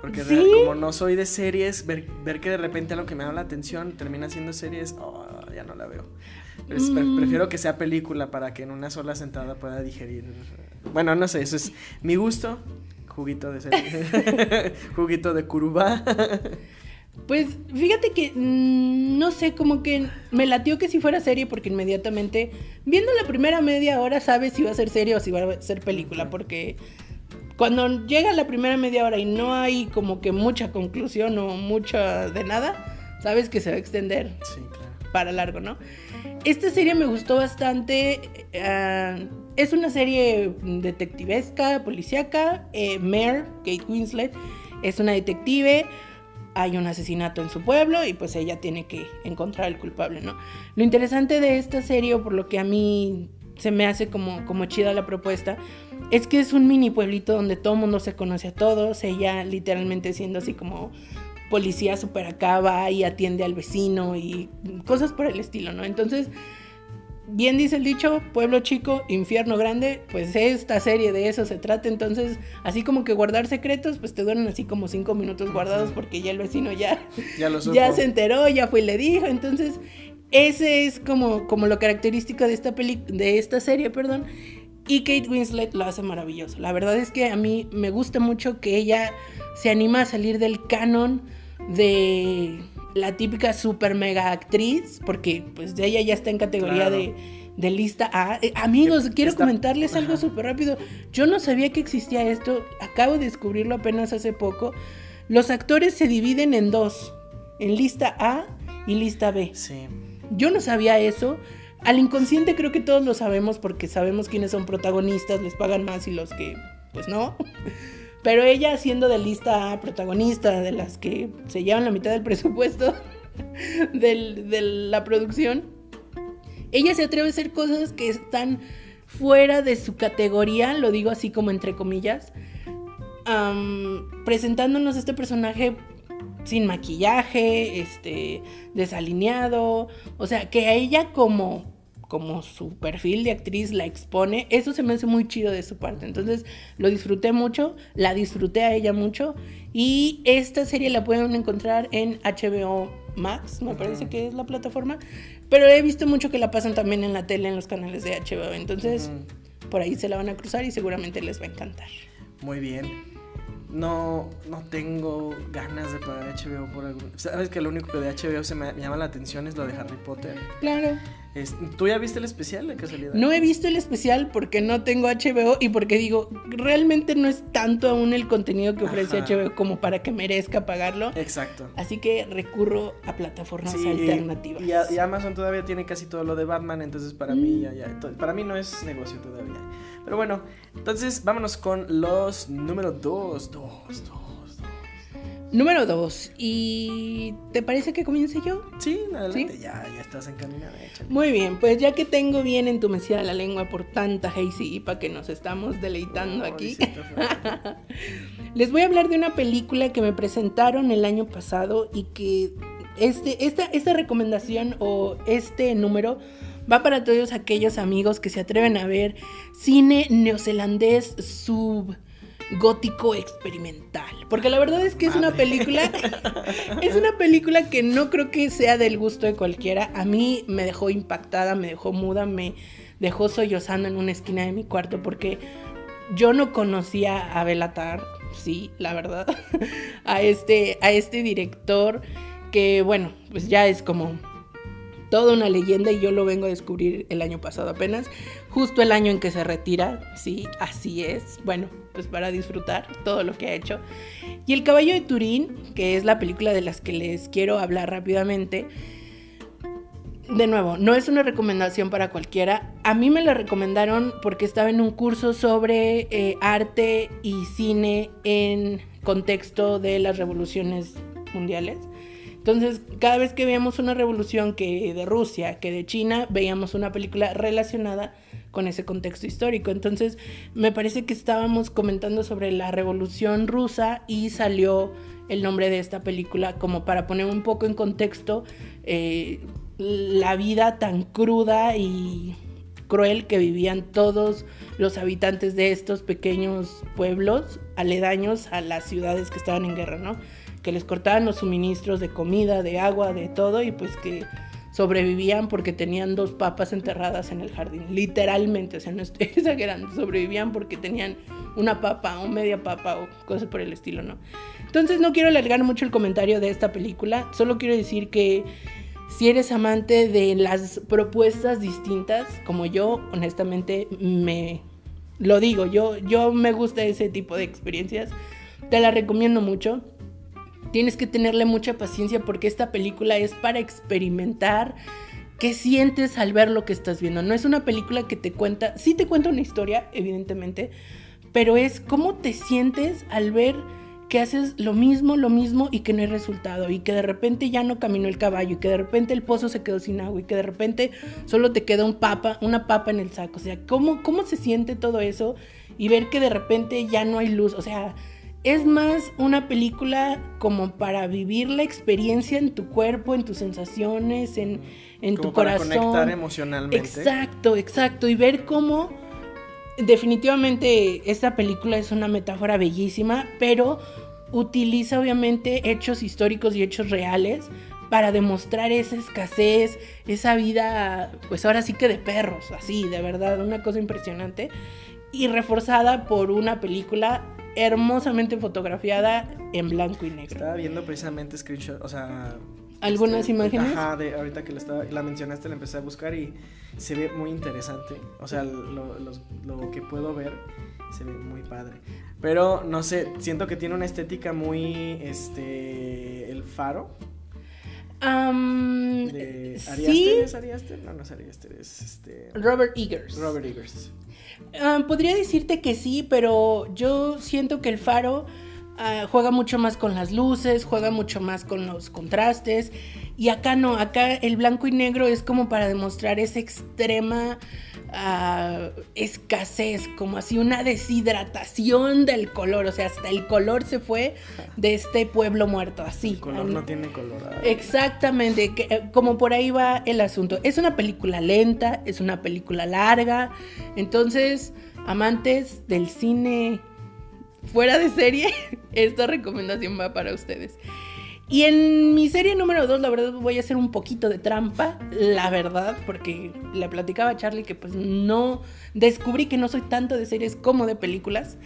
Porque como no soy de series, ver, que de repente lo que me da la atención termina siendo series, oh, ya no la veo. Mm. Prefiero que sea película para que en una sola sentada pueda digerir. Bueno, no sé, eso es mi gusto. Juguito de serie. [laughs] [laughs] Juguito de curubá. Pues fíjate que mm, no sé, como que me latió que si fuera serie porque inmediatamente, viendo la primera media hora, sabes si va a ser serie o si va a ser película, porque cuando llega la primera media hora y no hay como que mucha conclusión o mucha de nada, sabes que se va a extender para largo, ¿no? Esta serie me gustó bastante. Eh, es una serie detectivesca, policíaca. Eh, Mare, Kate Winslet, es una detective. Hay un asesinato en su pueblo y pues ella tiene que encontrar al culpable, ¿no? Lo interesante de esta serie, por lo que a mí se me hace como, como chida la propuesta, es que es un mini pueblito donde todo el mundo se conoce a todos, ella literalmente siendo así como policía super acá va y atiende al vecino y cosas por el estilo, ¿no? Entonces, bien dice el dicho, pueblo chico, infierno grande, pues esta serie de eso se trata, entonces, así como que guardar secretos, pues te duran así como cinco minutos guardados porque ya el vecino ya, ya, ya se enteró, ya fue y le dijo, entonces, ese es como, como lo característico de esta, peli de esta serie, perdón, y Kate Winslet lo hace maravilloso. La verdad es que a mí me gusta mucho que ella se anima a salir del canon de la típica super mega actriz, porque pues de ella ya está en categoría de, lista A. Eh, amigos, quiero comentarles algo súper rápido. Yo no sabía que existía esto, acabo de descubrirlo apenas hace poco. Los actores se dividen en dos, en lista A y lista B. Sí. Yo no sabía eso. Al inconsciente creo que todos lo sabemos porque sabemos quiénes son protagonistas, les pagan más y los que, pues no. Pero ella siendo de lista protagonista, de las que se llevan la mitad del presupuesto [laughs] de la producción, ella se atreve a hacer cosas que están fuera de su categoría, lo digo así como entre comillas, presentándonos este personaje sin maquillaje, este, desalineado, o sea, que a ella como como su perfil de actriz la expone, eso se me hace muy chido de su parte. Entonces lo disfruté mucho, la disfruté a ella mucho y esta serie la pueden encontrar en HBO Max, me parece que es la plataforma, pero he visto mucho que la pasan también en la tele, en los canales de HBO, entonces por ahí se la van a cruzar y seguramente les va a encantar. Muy bien no, no tengo ganas de pagar HBO por algún... Sabes que lo único que de HBO se me llama la atención es lo de Harry Potter. Claro. ¿Tú ya viste el especial de casualidad? No he visto el especial porque no tengo HBO y porque digo, realmente no es tanto aún el contenido que ofrece HBO como para que merezca pagarlo. Exacto. Así que recurro a plataformas alternativas. Y, Amazon todavía tiene casi todo lo de Batman, entonces para mí ya, ya, para mí no es negocio todavía. Pero bueno, entonces vámonos con los número 2, 2, 2. Número 2. ¿Y te parece que comience yo? Sí, adelante, Ya, ya estás encaminada. Muy bien, pues ya que tengo bien entumecida la lengua por tanta Hazy IPA que nos estamos deleitando aquí, [laughs] les voy a hablar de una película que me presentaron el año pasado y que este, esta, esta recomendación o este número va para todos aquellos amigos que se atreven a ver cine neozelandés sub gótico experimental. Porque la verdad es que es una película. [laughs] es una película que no creo que sea del gusto de cualquiera. A mí me dejó impactada, me dejó muda, me dejó sollozando en una esquina de mi cuarto porque yo no conocía a Belatar, sí, la verdad. [laughs] a este, a este director que, bueno, pues ya es como toda una leyenda y yo lo vengo a descubrir el año pasado apenas, justo el año en que se retira, sí, así es, bueno, pues para disfrutar todo lo que ha hecho. Y El caballo de Turín, que es la película de las que les quiero hablar rápidamente, de nuevo, no es una recomendación para cualquiera. A mí me la recomendaron porque estaba en un curso sobre eh, arte y cine en contexto de las revoluciones mundiales. Entonces, cada vez que veíamos una revolución que de Rusia, que de China, veíamos una película relacionada con ese contexto histórico. Entonces, me parece que estábamos comentando sobre la revolución rusa y salió el nombre de esta película como para poner un poco en contexto eh, la vida tan cruda y cruel que vivían todos los habitantes de estos pequeños pueblos aledaños a las ciudades que estaban en guerra, ¿no? Que les cortaban los suministros de comida, de agua, de todo y pues que sobrevivían porque tenían dos papas enterradas en el jardín, literalmente, o sea, no estoy [laughs] exagerando, sobrevivían porque tenían una papa o media papa o cosas por el estilo, ¿no? Entonces no quiero alargar mucho el comentario de esta película, solo quiero decir que si eres amante de las propuestas distintas, como yo, honestamente me lo digo, yo, yo me gusta ese tipo de experiencias, te la recomiendo mucho. Tienes que tenerle mucha paciencia porque esta película es para experimentar qué sientes al ver lo que estás viendo. No es una película que te cuenta, sí te cuenta una historia, evidentemente, pero es cómo te sientes al ver que haces lo mismo, lo mismo y que no hay resultado y que de repente ya no caminó el caballo y que de repente el pozo se quedó sin agua y que de repente solo te queda un papa, una papa en el saco. O sea, ¿cómo, cómo se siente todo eso y ver que de repente ya no hay luz? O sea, es más una película como para vivir la experiencia en tu cuerpo, en tus sensaciones, en, en tu para corazón. conectar emocionalmente. Exacto, exacto. Y ver cómo definitivamente esta película es una metáfora bellísima, pero utiliza obviamente hechos históricos y hechos reales para demostrar esa escasez, esa vida, pues ahora sí que de perros, así, de verdad, una cosa impresionante. Y reforzada por una película hermosamente fotografiada en blanco y negro. Estaba viendo precisamente screenshot, o sea... ¿Algunas este, imágenes? Ajá, de ahorita que la, estaba, la mencionaste la empecé a buscar y se ve muy interesante. O sea, lo, lo, que puedo ver se ve muy padre. Pero no sé, siento que tiene una estética muy, este, el faro. Um, de Ari ¿Es Ari No, no es Ari es este... Robert Eggers. Robert Eggers. Ah, podría decirte que sí, pero yo siento que el faro ah, juega mucho más con las luces, juega mucho más con los contrastes. Y acá no, acá el blanco y negro es como para demostrar esa extrema ah, escasez, como así una deshidratación del color, o sea, hasta el color se fue de este pueblo muerto, así. El color no tiene color. Exactamente, eh, como por ahí va el asunto. Es una película lenta, es una película larga, entonces, amantes del cine fuera de serie, [laughs] esta recomendación va para ustedes. Y en mi serie número 2, la verdad, voy a hacer un poquito de trampa, la verdad, porque le platicaba a Charlie que pues no descubrí que no soy tanto de series como de películas.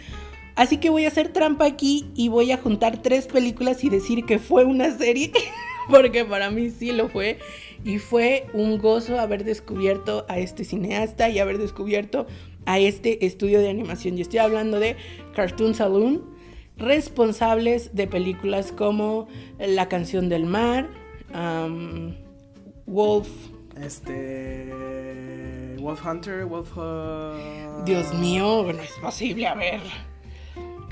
Así que voy a hacer trampa aquí y voy a juntar tres películas y decir que fue una serie, [laughs] porque para mí sí lo fue. Y fue un gozo haber descubierto a este cineasta y haber descubierto a este estudio de animación. Y estoy hablando de Cartoon Saloon responsables de películas como La canción del mar, Wolf. Este. Wolf Hunter, Wolf. Dios mío, no es posible, a ver.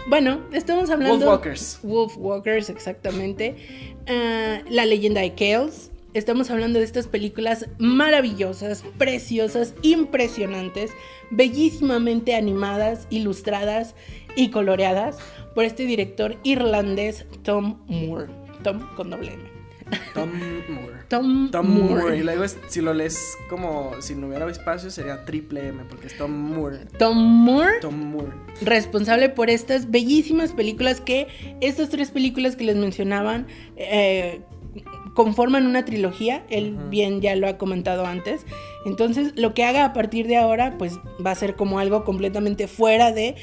Bueno, estamos hablando. Wolf Walkers. Wolf Walkers, exactamente. Ah, la leyenda de Kales. Estamos hablando de estas películas maravillosas, preciosas, impresionantes, bellísimamente animadas, ilustradas y coloreadas por este director irlandés Tom Moore. Tom con doble M. Tom Moore. Tom, Tom Moore. Moore. Y luego, si lo lees como si no hubiera espacio, sería triple M, porque es Tom Moore. Tom Moore, Tom Moore. responsable por estas bellísimas películas que, estas tres películas que les mencionaban, eh, conforman una trilogía, él bien ya lo ha comentado antes. Entonces, lo que haga a partir de ahora, pues va a ser como algo completamente fuera de...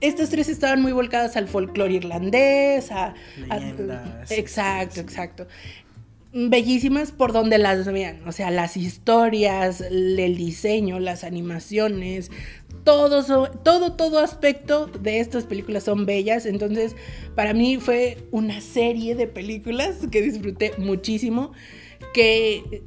Estas tres estaban muy volcadas al folclore irlandés, a... a- Leyendas, exacto, exacto. Bellísimas por donde las vean, o sea, las historias, el diseño, las animaciones, todo, todo, todo aspecto de estas películas son bellas. Entonces, para mí fue una serie de películas que disfruté muchísimo, que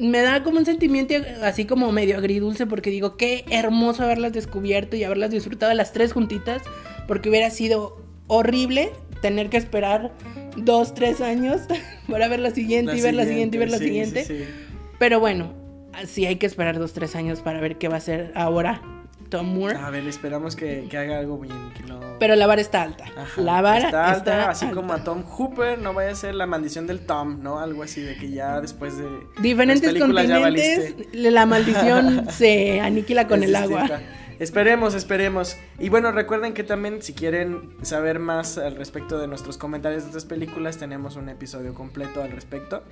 me da como un sentimiento así como medio agridulce, porque digo, qué hermoso haberlas descubierto y haberlas disfrutado las tres juntitas, porque hubiera sido horrible tener que esperar dos, tres años [laughs] para ver la siguiente y ver la siguiente y ver la sí, siguiente. sí, sí. Pero bueno, sí hay que esperar dos, tres años para ver qué va a hacer ahora Tom Moore. A ver, esperamos que, que haga algo bien. Que no... Pero la vara está alta. Ajá, la vara está está, alta, así alta. como a Tom Hooper, no vaya a ser la maldición del Tom, ¿no? Algo así de que ya después de Diferentes continentes, la maldición [laughs] se aniquila con Es el agua. Esperemos, esperemos. Y bueno, recuerden que también si quieren saber más al respecto de nuestros comentarios de estas películas, tenemos un episodio completo al respecto.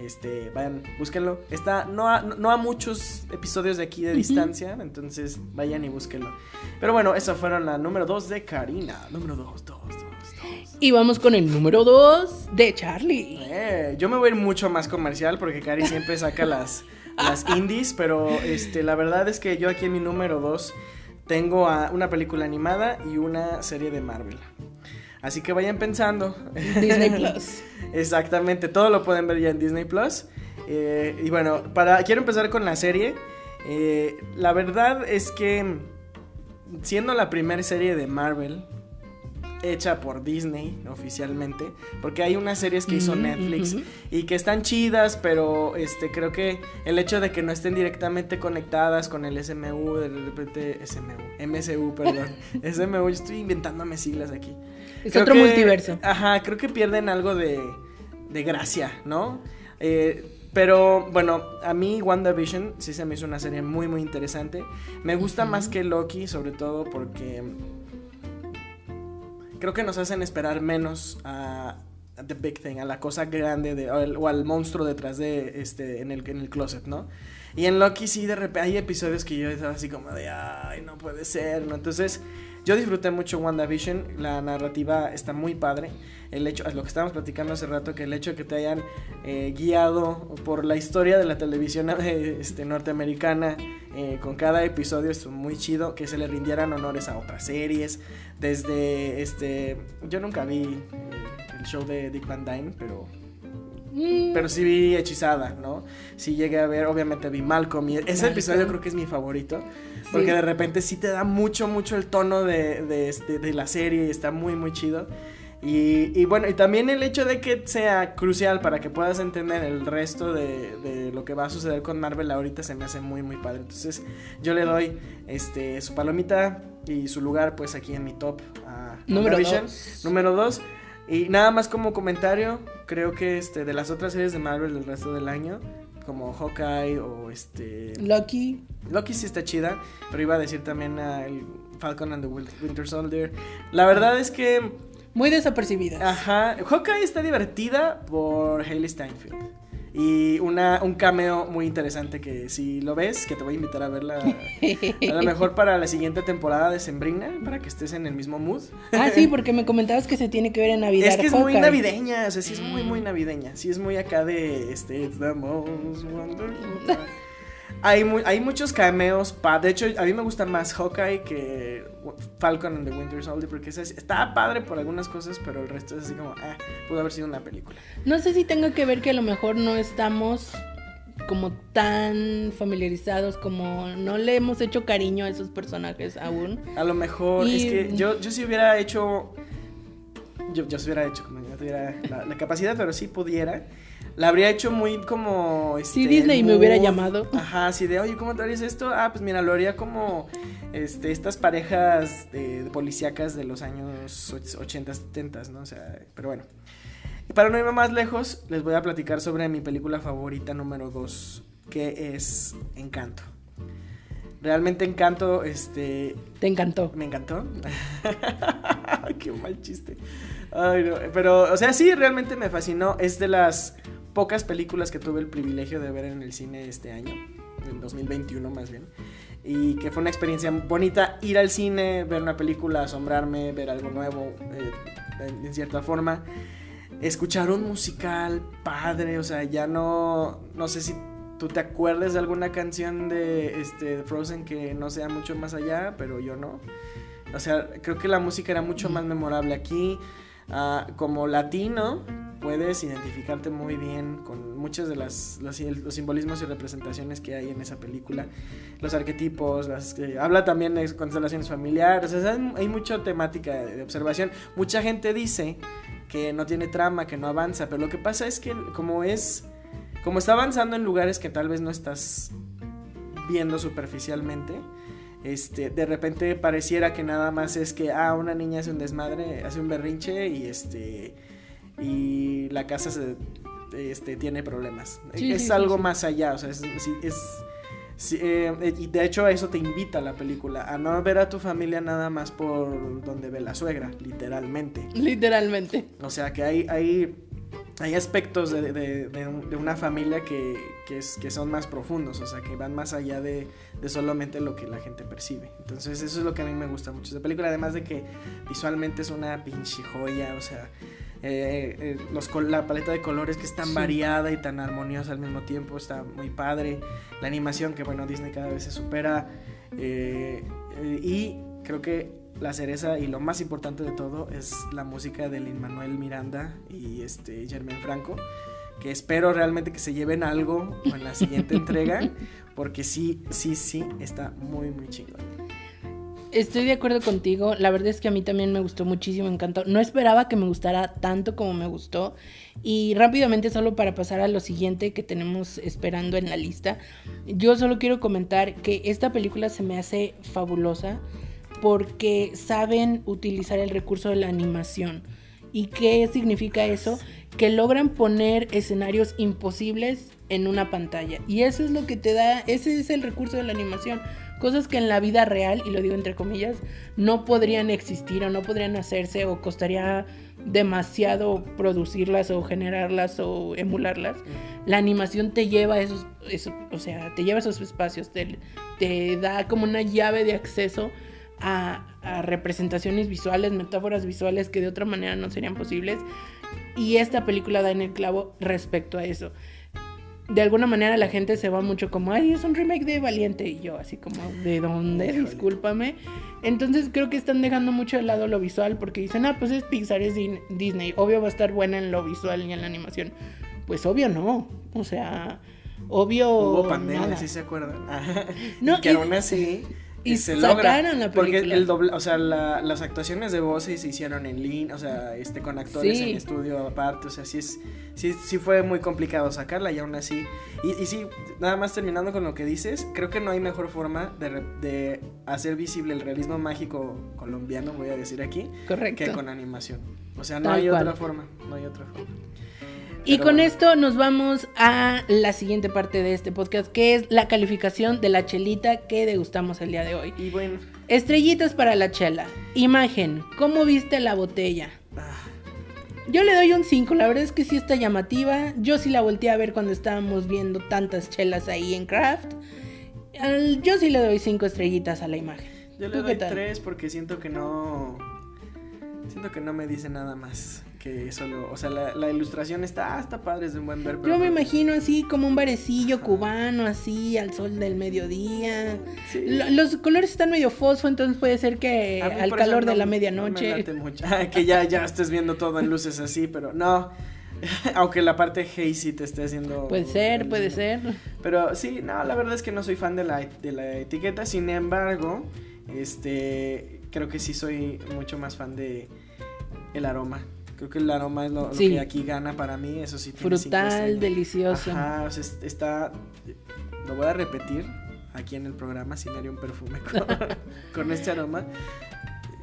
Este, vayan, búsquenlo. Está no a, no a muchos episodios de aquí de distancia, entonces vayan y búsquenlo. Pero bueno, esa fueron la número 2 de Karina. Número 2, 2, 2, 2. Y vamos con el número 2 de Charlie. Eh, yo me voy a ir mucho más comercial porque Cari siempre saca las, [laughs] las indies, pero este, la verdad es que yo aquí en mi número 2 tengo a una película animada y una serie de Marvel. Así que vayan pensando. Disney [laughs] Plus. Exactamente, todo lo pueden ver ya en Disney Plus. Eh, y bueno, para, quiero empezar con la serie. Eh, la verdad es que siendo la primera serie de Marvel hecha por Disney oficialmente, porque hay unas series que hizo Netflix y que están chidas, pero este creo que el hecho de que no estén directamente conectadas con el SMU, de repente SMU, MSU, perdón, [laughs] SMU, yo estoy inventándome siglas aquí. Es Creo otro que- multiverso. Ajá, creo que pierden algo de, de gracia, ¿no? Eh, pero bueno, a mí WandaVision sí se me hizo una serie muy muy interesante. Me gusta más que Loki, sobre todo porque creo que nos hacen esperar menos a, The Big Thing, a la cosa grande de, o, el- al monstruo detrás de este en el, en el closet, ¿no? Y en Loki sí de repente hay episodios que yo estaba así como de, ay, no puede ser, ¿no? Entonces yo disfruté mucho WandaVision, la narrativa está muy padre. El hecho, lo que estábamos platicando hace rato, que el hecho de que te hayan eh, guiado por la historia de la televisión eh, este, norteamericana eh, con cada episodio es muy chido, que se le rindieran honores a otras series. Desde este, yo nunca vi eh, el show de Dick Van Dyne, pero Mm, pero sí vi Hechizada, ¿no? Sí llegué a ver, obviamente vi Malcolm y ese episodio creo que es mi favorito. Porque Sí. de repente sí te da mucho, mucho el tono de, de, este- de la serie y está muy, muy chido. Y, y, bueno, y también el hecho de que sea crucial para que puedas entender el resto de, de, lo que va a suceder con Marvel ahorita se me hace muy muy padre. Entonces yo le doy este su palomita y su lugar pues aquí en mi top a Número dos. Número 2. Y nada más como comentario, creo que este de las otras series de Marvel del resto del año, como Hawkeye o este Lucky. Loki sí está chida, pero iba a decir también a el Falcon and the Winter Soldier. La verdad es que Muy desapercibidas. Ajá, Hawkeye está divertida por Hailey Steinfeld. Y una, un cameo muy interesante que si lo ves, que te voy a invitar a verla a lo mejor para la siguiente temporada de Sembrina, para que estés en el mismo mood. Ah, sí, porque me comentabas que se tiene que ver en Navidad. Es que es muy navideña, o sea, sí es muy, muy Mm. navideña. Sí es muy acá de, este, it's the most wonderful. Hay, mu- hay muchos cameos, pa de hecho a mí me gusta más Hawkeye que Falcon and the Winter Soldier porque es- está padre por algunas cosas, pero el resto es así como, ah, pudo haber sido una película. No sé si tenga que ver que a lo mejor no estamos como tan familiarizados, como no le hemos hecho cariño a esos personajes aún. A lo mejor Y- es que yo, yo si hubiera hecho, yo, yo si hubiera hecho, como no tuviera la, la capacidad, pero si pudiera, la habría hecho muy como... Si este, Disney me hubiera llamado. Ajá, así de, oye, ¿cómo te harías esto? Ah, pues mira, lo haría como este, estas parejas de, de policíacas de los años och- 80, 70, ¿no? O sea, pero bueno. Y para no irme más lejos, les voy a platicar sobre mi película favorita número 2, que es Encanto. Realmente Encanto, este, Te encantó. me encantó. [laughs] Qué mal chiste. Ay, no. Pero, o sea, sí, realmente me fascinó. Es de las pocas películas que tuve el privilegio de ver en el cine este año, en 2021 más bien. Y que fue una experiencia bonita ir al cine, ver una película, asombrarme, ver algo nuevo, eh, en, cierta forma. Escuchar un musical padre, o sea, ya no, no sé si tú te acuerdas de alguna canción de este, Frozen que no sea mucho más allá, pero yo no. O sea, creo que la música era mucho más memorable aquí. Ah, como latino, puedes identificarte muy bien con muchos de las, los, los simbolismos y representaciones que hay en esa película. Los arquetipos, las, eh, habla también de constelaciones familiares. O sea, hay, mucha temática de, de observación. Mucha gente dice que no tiene trama, que no avanza, pero lo que pasa es que como es, como está avanzando en lugares que tal vez no estás viendo superficialmente, este, de repente pareciera que nada más es que, ah, una niña hace un desmadre, hace un berrinche y este, y la casa se, este, tiene problemas. Sí, es sí, algo sí. más allá, o sea, es, es eh, y de hecho a eso te invita la película, a no ver a tu familia nada más por donde ve la suegra, literalmente. Literalmente. O sea que hay, hay, hay aspectos de, de- de de una familia que, que, es, que son más profundos, o sea que van más allá de, de solamente lo que la gente percibe. Entonces eso es lo que a mí me gusta mucho de esa película, además de que visualmente es una pinche joya, o sea... eh, eh, los, la paleta de colores que es tan Sí. variada y tan armoniosa al mismo tiempo está muy padre la animación que bueno Disney cada vez se supera eh, eh, y creo que la cereza y lo más importante de todo es la música de Lin Manuel Miranda y este Germán Franco que espero realmente que se lleven algo en la siguiente [laughs] entrega porque sí sí sí está muy muy chingón Estoy de acuerdo contigo. La verdad es que a mí también me gustó muchísimo, encantó. No esperaba que me gustara tanto como me gustó. Y rápidamente, solo para pasar a lo siguiente que tenemos esperando en la lista, yo solo quiero comentar que esta película se me hace fabulosa porque saben utilizar el recurso de la animación. ¿Y qué significa eso? Que logran poner escenarios imposibles en una pantalla. Y eso es lo que te da, ese es el recurso de la animación. Cosas que en la vida real, y lo digo entre comillas, no podrían existir o no podrían hacerse o costaría demasiado producirlas o generarlas o emularlas. La animación te lleva a esos, eso- o sea, te lleva a esos espacios, te, te da como una llave de acceso a, a representaciones visuales, metáforas visuales que de otra manera no serían posibles. Y esta película da en el clavo respecto a eso. De alguna manera la gente se va mucho como, ay, es un remake de Valiente. Y yo así como, ¿de dónde? Discúlpame. Entonces creo que están dejando mucho de lado lo visual porque dicen, ah, pues es Pixar, es Disney. Obvio va a estar buena en lo visual y en la animación. Pues obvio no. O sea, obvio... hubo pandemia si se acuerdan [laughs] No, y que aún así Y se logra. la Porque película. el doble, o sea, la- las actuaciones de voces se hicieron en línea, o sea, este, con actores Sí. en estudio aparte, o sea, sí es, sí, sí fue muy complicado sacarla y aún así. Y, y sí, nada más terminando con lo que dices, creo que no hay mejor forma de, re- de hacer visible el realismo mágico colombiano, voy a decir aquí, Correcto. que con animación. O sea, no Tal hay cual. otra forma, no hay otra forma. Y con bueno. esto nos vamos a la siguiente parte de este podcast, que es la calificación de la chelita que degustamos el día de hoy. Y bueno, Estrellitas para la chela. Imagen, ¿cómo viste la botella? ah, Yo le doy un 5, la verdad es que sí está llamativa. Yo sí la volteé a ver cuando estábamos viendo tantas chelas ahí en Craft. Yo sí le doy 5 estrellitas a la imagen. yo le ¿Tú qué doy tal? tres porque siento que no... Siento que no me dice nada más que solo... O sea, la, la ilustración está, está padre, es de un buen ver. pero Yo me imagino así como un barecillo cubano, así al sol del mediodía. Sí. Lo- Los colores están medio fosfo, entonces puede ser que al calor de la no me medianoche. late mucho. [laughs] que ya, ya estés viendo todo en luces así, pero no. Aunque la parte hazy te esté haciendo. puede ser, puede ser. Pero sí, no, la verdad es que no soy fan de la, de la etiqueta. Sin embargo, este. Creo que sí soy mucho más fan de el aroma. Creo que el aroma es lo, lo Sí. que aquí gana para mí. Eso sí, tiene Frutal, delicioso. Ajá, o sea, es- está. Lo voy a repetir aquí en el programa, si me haría un perfume con, [laughs] con este aroma.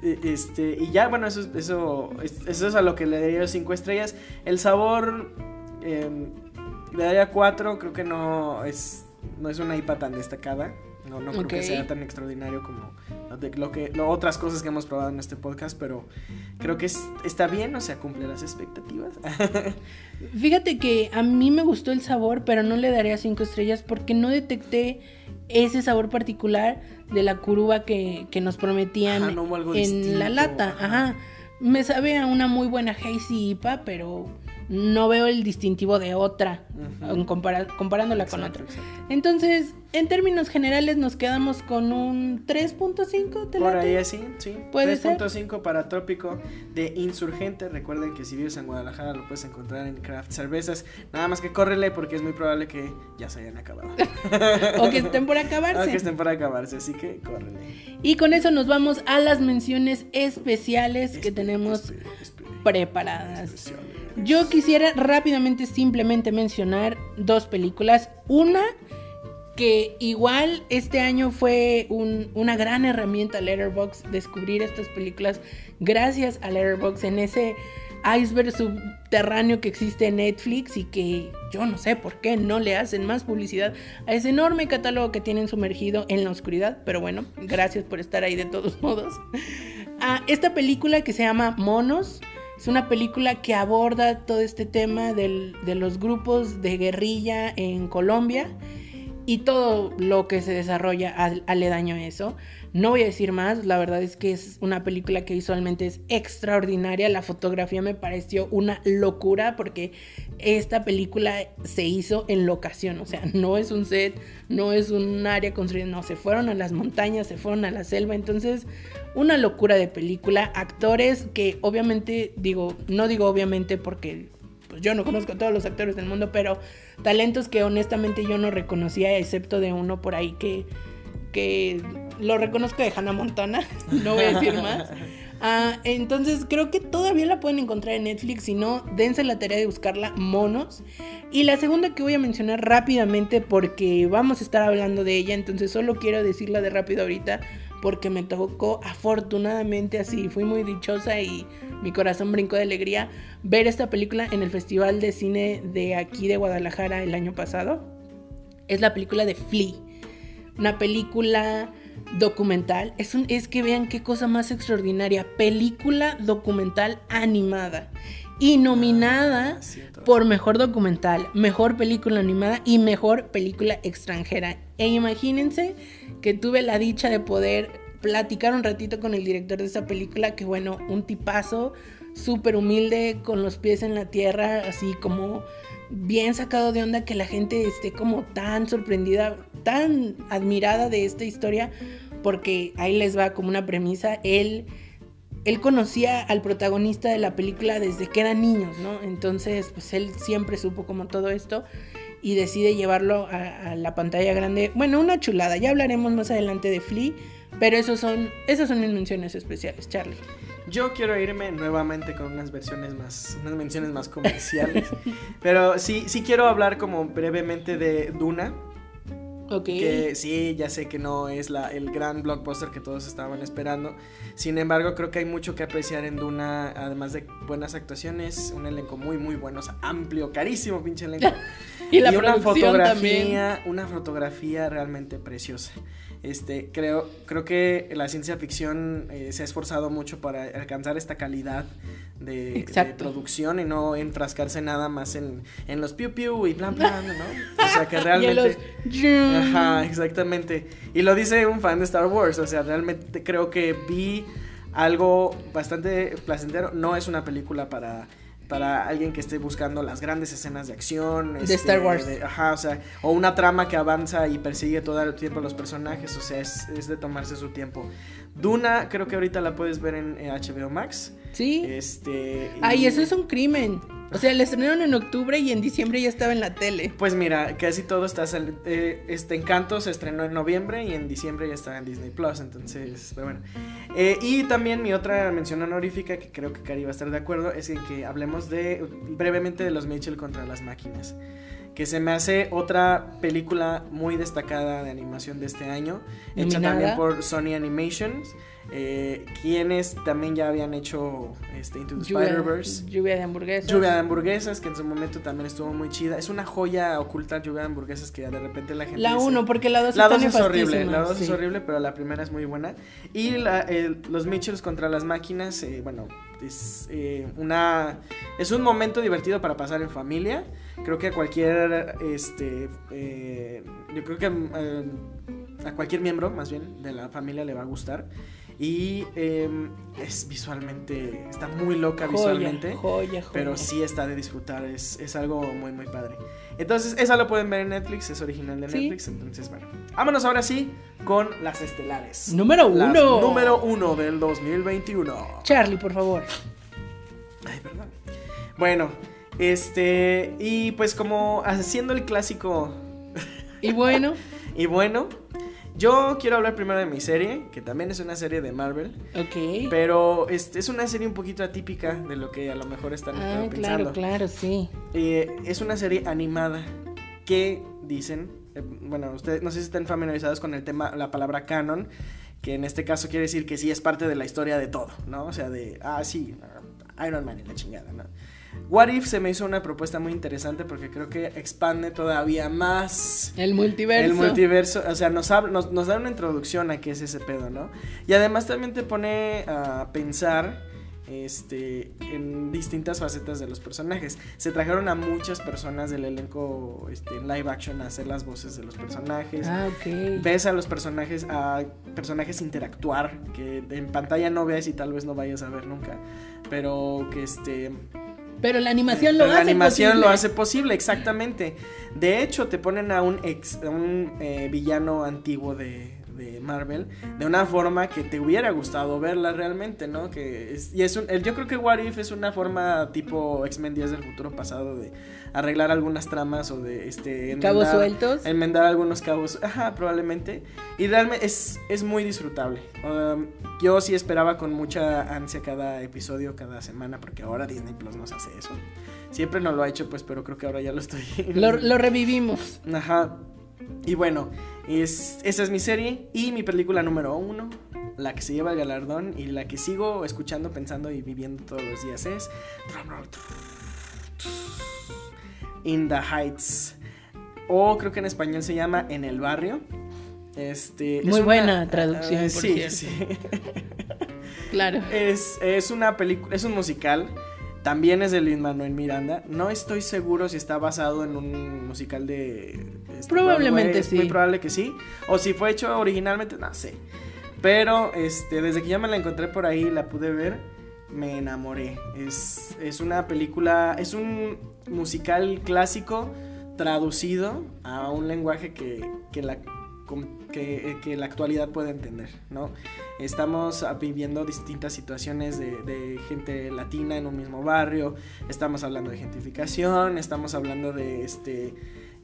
E- Este, y ya, bueno, eso, eso, es- eso es a lo que le daría cinco estrellas. El sabor eh, le daría cuatro, creo que no es, no es una IPA tan destacada. No, no creo que sea tan extraordinario como lo que, lo- otras cosas que hemos probado en este podcast, pero creo que es- está bien, o sea, cumple las expectativas. [laughs] Fíjate que a mí me gustó el sabor, pero no le daría cinco estrellas porque no detecté ese sabor particular de la curuba que, que nos prometían Ajá, no en distinto, la lata. Ajá. Me sabe a una muy buena hazy IPA, pero no veo el distintivo de otra Compara- comparándola con otra. exacto. Entonces, en términos generales nos quedamos con un 3.5, ¿te Por ahí así, sí. ¿Puede ser? 3.5 para Trópico de Insurgente. Recuerden que si vives en Guadalajara lo puedes encontrar en Craft Cervezas. Nada más que córrele porque es muy probable que ya se hayan acabado. [laughs] O que estén por acabarse. Aunque estén por acabarse, así que córrele. Y con eso nos vamos a las menciones especiales que tenemos espe- preparadas. especiales. Yo quisiera rápidamente simplemente mencionar dos películas. Una que igual este año fue un- una gran herramienta Letterboxd descubrir estas películas gracias a Letterboxd en ese iceberg subterráneo que existe en Netflix y que yo no sé por qué no le hacen más publicidad a ese enorme catálogo que tienen sumergido en la oscuridad, pero bueno, gracias por estar ahí de todos [laughs] modos. Ah, esta película que se llama Monos es una película que aborda todo este tema de los grupos de guerrilla en Colombia y todo lo que se desarrolla al- aledaño a eso. No voy a decir más, la verdad es que es una película que visualmente es extraordinaria, la fotografía me pareció una locura porque esta película se hizo en locación, o sea, no es un set, no es un área construida, no, se fueron a las montañas, se fueron a la selva, entonces una locura de película, actores que obviamente digo, no digo obviamente porque pues yo no conozco a todos los actores del mundo, pero talentos que honestamente yo no reconocía, excepto de uno por ahí que, que lo reconozco de Hannah Montana, [laughs] no voy a decir más. Ah, entonces creo que todavía la pueden encontrar en Netflix, si no, dense la tarea de buscarla, monos. Y la segunda que voy a mencionar rápidamente porque vamos a estar hablando de ella, entonces solo quiero decirla de rápido ahorita porque me tocó afortunadamente así, fui muy dichosa y mi corazón brincó de alegría ver esta película en el Festival de Cine de aquí de Guadalajara el año pasado. Es la película de Flea, una película documental. Es, un, es que vean qué cosa más extraordinaria, película documental animada y nominada Ah, por mejor documental, mejor película animada y mejor película extranjera. E imagínense que tuve la dicha de poder platicar un ratito con el director de esa película, que bueno, un tipazo, súper humilde, con los pies en la tierra, así como bien sacado de onda que la gente esté como tan sorprendida, tan admirada de esta historia, porque ahí les va como una premisa, él él conocía al protagonista de la película desde que eran niños, ¿no? Entonces, pues él siempre supo como todo esto y decide llevarlo a, la pantalla grande. Bueno, una chulada, ya hablaremos más adelante de Flea, Pero esos son, esas son mis menciones especiales, Charlie. Yo quiero irme nuevamente con unas versiones más, unas menciones más comerciales. [laughs] pero sí, sí quiero hablar como brevemente de Duna. Ok. Que sí, ya sé que no es la, el gran blockbuster que todos estaban esperando. Sin embargo, creo que hay mucho que apreciar en Duna, además de buenas actuaciones, un elenco muy, muy bueno, o sea, amplio, carísimo pinche elenco. [laughs] y la una producción fotografía, también. una fotografía realmente preciosa. Este, creo, creo que la ciencia ficción eh, se ha esforzado mucho para alcanzar esta calidad de, de producción y no enfrascarse nada más en, en los piu piu y plan plan, ¿no? [laughs] O sea que realmente... los- Ajá, exactamente. Y lo dice un fan de Star Wars, o sea, realmente creo que vi algo bastante placentero. No es una película para para alguien que esté buscando las grandes escenas de acción este, De Star Wars. de- ajá, o sea, o una trama que avanza y persigue todo el tiempo a los personajes, o sea, es, es de tomarse su tiempo. Duna, creo que ahorita la puedes ver en eh, HBO Max. Sí. Este. Ay, y- eso es un crimen. O sea, la estrenaron en octubre y en diciembre ya estaba en la tele. Pues mira, casi todo está sal- eh, este Encanto se estrenó en noviembre y en diciembre ya está en Disney Plus, entonces, pero bueno. Eh, y también mi otra mención honorífica que creo que Cari va a estar de acuerdo es en que hablemos de brevemente de los Mitchell contra las máquinas, que se me hace otra película muy destacada de animación de este año, hecha también por Sony Animations. Eh, quienes también ya habían hecho este, Into the Lluvia, Spider-Verse. lluvia de hamburguesas. Lluvia de hamburguesas, que en su momento también estuvo muy chida. Es una joya oculta lluvia de hamburguesas que de repente la gente. La dice- 1, porque la 2 La está 2 es horrible, la 2 es sí. horrible, pero la primera es muy buena. Y la- el- los Mitchells contra las máquinas, eh, bueno, es eh, una es un momento divertido para pasar en familia. Creo que a cualquier, este, eh, yo creo que eh, a cualquier miembro, más bien, de la familia le va a gustar. Y eh, es visualmente, está muy loca Joya, visualmente. joya, joya. Pero sí está de disfrutar, es, es algo muy muy padre. Entonces, esa lo pueden ver en Netflix, es original de Sí. Netflix. Entonces, bueno, vámonos ahora sí con las estelares. Número Las uno. número uno del 2021. Charlie, por favor. Ay, perdón. Bueno, este, y pues como haciendo el clásico Y bueno, [laughs] y bueno, yo quiero hablar primero de mi serie, que también es una serie de Marvel. ok. Pero este, es una serie un poquito atípica de lo que a lo mejor están Ah, pensando. claro, claro, sí. Eh, es una serie animada que dicen, eh, bueno, ustedes no sé si están familiarizados con el tema, la palabra canon, que en este caso quiere decir que sí es parte de la historia de todo, ¿no? O sea, de, ah, sí, Iron Man y la chingada, ¿no? What If se me hizo una propuesta muy interesante porque creo que expande todavía más El multiverso. el multiverso, o sea, nos, hab- nos, nos da una introducción a qué es ese pedo, ¿no? Y además también te pone a pensar este, en distintas facetas de los personajes. Se trajeron a muchas personas del elenco este, en live action a hacer las voces de los personajes. Ah, ok. Ves a los personajes, a personajes interactuar, que en pantalla no ves y tal vez no vayas a ver nunca, pero que este... Pero la animación lo Pero hace La animación posible. lo hace posible, exactamente. De hecho, te ponen a un ex, a un eh, villano antiguo de, de Marvel de una forma que te hubiera gustado verla realmente, ¿no? Que es, y es un, yo creo que What If es una forma tipo X-Men Días del Futuro Pasado de arreglar algunas tramas o de este Cabos enmendar- sueltos. enmendar algunos cabos, ajá, probablemente. Y realmente es, es muy disfrutable. Um, yo sí esperaba con mucha ansia cada episodio, cada semana, porque ahora Disney Plus nos hace eso. Siempre no lo ha hecho, pues, pero creo que ahora ya lo estoy. Lo, [laughs] lo revivimos. Ajá. Y bueno, es, esa es mi serie y mi película número uno, la que se lleva el galardón y la que sigo escuchando, pensando y viviendo todos los días es In the Heights. O creo que en español se llama En el barrio. Este, es Muy una- buena traducción, eh, por sí, cierto. sí. [laughs] Claro. Es, es una película, es un musical. También es de Lin Manuel Miranda. No estoy seguro si está basado en un musical de. Este, Probablemente. Es sí. muy probable que sí. O si fue hecho originalmente, no sé. Pero este, desde que ya me la encontré por ahí, la pude ver, me enamoré. Es, es una película, es un musical clásico traducido a un lenguaje que, que la que, que la actualidad puede entender, ¿no? Estamos ah, viviendo distintas situaciones de, de gente latina en un mismo barrio, estamos hablando de gentrificación, estamos hablando de este,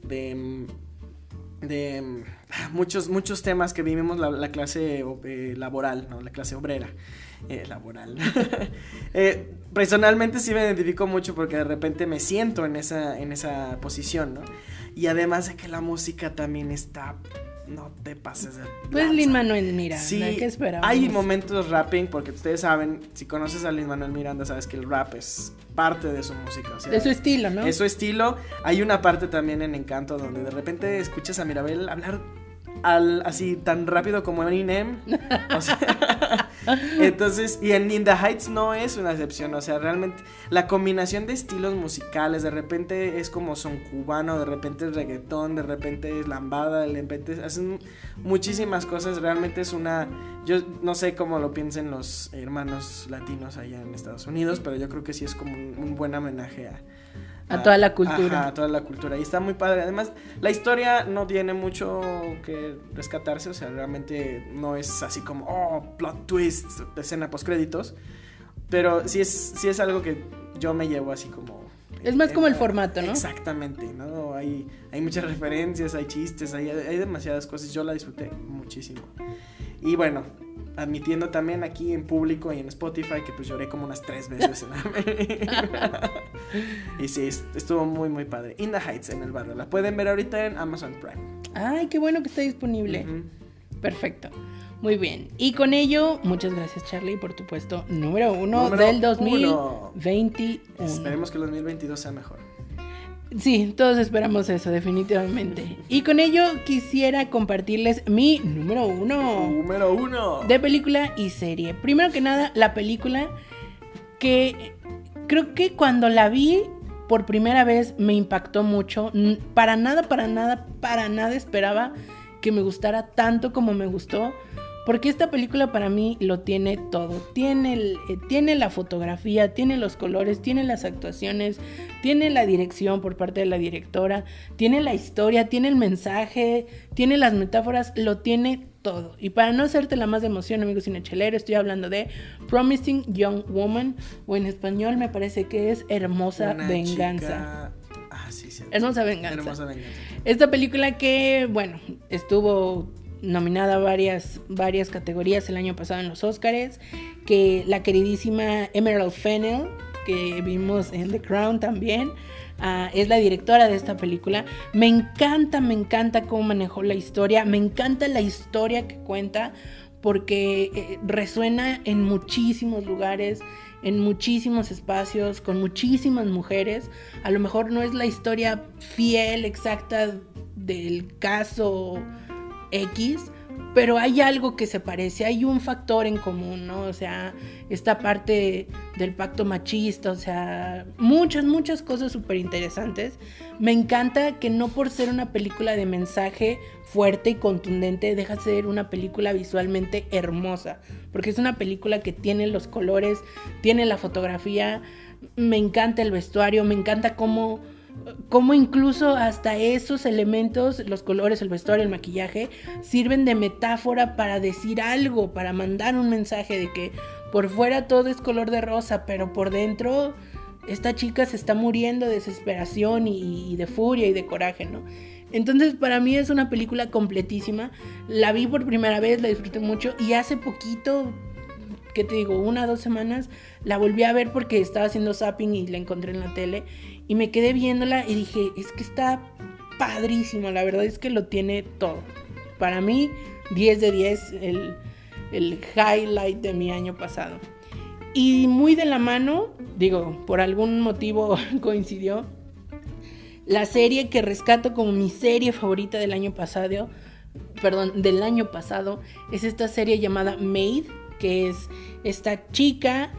de, mm, de mm, muchos, muchos temas que vivimos la, la clase eh, laboral, ¿no? La clase obrera. Eh, laboral. [laughs] eh, personalmente sí me identifico mucho porque de repente me siento en esa, en esa posición, ¿no? Y además de que la música también está no te pases de Pues Lin Manuel Miranda, Sí, ¿qué esperamos? hay momentos rapping porque ustedes saben, si conoces a Lin Manuel Miranda, sabes que el rap es parte de su música. O sea, De su estilo, ¿no? es su estilo. Hay una parte también en Encanto donde de repente escuchas a Mirabel hablar al, así tan rápido como Eminem. [laughs] O sea, [laughs] entonces, y en In the Heights no es una excepción. O sea, realmente la combinación de estilos musicales, de repente es como son cubano, de repente es reggaetón, de repente es lambada, de repente hacen muchísimas cosas. Realmente es una. Yo no sé cómo lo piensen los hermanos latinos allá en Estados Unidos, pero yo creo que sí es como un, un buen homenaje a. A toda la cultura. Ajá, a toda la cultura. Y está muy padre. Además, la historia no tiene mucho que rescatarse. O sea, realmente no es así como, oh, plot twist, escena post créditos. Pero sí es, sí es algo que yo me llevo así como. Es más como el formato, ¿no? Exactamente, ¿no? Hay, hay muchas [laughs] referencias, hay chistes, hay, hay demasiadas cosas. Yo la disfruté muchísimo. Y bueno, admitiendo también aquí en público y en Spotify que pues lloré como unas tres veces en [laughs] y sí, est- estuvo muy, muy padre. In the Heights en el barrio. La pueden ver ahorita en Amazon Prime. Ay, qué bueno que está disponible. Perfecto. Muy bien. Y con ello, muchas gracias, Charlie, por tu puesto número uno Número del uno. 2021. Esperemos que el 2022 sea mejor. Sí, todos esperamos eso, definitivamente. Y con ello quisiera compartirles mi número uno Número uno. de película y serie. Primero que nada, la película que creo que cuando la vi por primera vez me impactó mucho. Para nada, para nada, para nada esperaba que me gustara tanto como me gustó. Porque esta película para mí lo tiene todo. Tiene, el- eh, tiene la fotografía, tiene los colores, tiene las actuaciones, tiene la dirección por parte de la directora, tiene la historia, tiene el mensaje, tiene las metáforas, lo tiene todo. Y para no hacerte la más de emoción, amigos cinechelero, estoy hablando de Promising Young Woman, o en español me parece que es Hermosa Una Venganza. chica- Ah, sí, sí. Hermosa Venganza. Hermosa venganza. Esta película que, bueno, estuvo nominada a varias, varias categorías el año pasado en los Oscars, que la queridísima Emerald Fennell, que vimos en The Crown también, ah, es la directora de esta película. Me encanta, me encanta cómo manejó la historia, me encanta la historia que cuenta, porque eh, resuena en muchísimos lugares, en muchísimos espacios, con muchísimas mujeres. A lo mejor no es la historia fiel, exacta del caso X, pero hay algo que se parece, hay un factor en común, ¿no? O sea, esta parte del pacto machista, o sea, muchas, muchas cosas súper interesantes. Me encanta que no por ser una película de mensaje fuerte y contundente, deja de ser una película visualmente hermosa, porque es una película que tiene los colores, tiene la fotografía, me encanta el vestuario, me encanta cómo cómo incluso hasta esos elementos, los colores, el vestuario, el maquillaje, sirven de metáfora para decir algo, para mandar un mensaje de que por fuera todo es color de rosa, pero por dentro esta chica se está muriendo de desesperación y, de furia y de coraje, ¿no? Entonces para mí es una película completísima. La vi por primera vez, la disfruté mucho y hace poquito, ¿qué te digo? Una dos semanas, la volví a ver porque estaba haciendo zapping y la encontré en la tele y me quedé viéndola y dije, es que está padrísimo, la verdad es que lo tiene todo. Para mí, 10 de 10, el, el highlight de mi año pasado. Y muy de la mano, digo, por algún motivo [laughs] coincidió, la serie que rescato como mi serie favorita del año pasado, perdón, del año pasado, es esta serie llamada Maid, que es esta chica,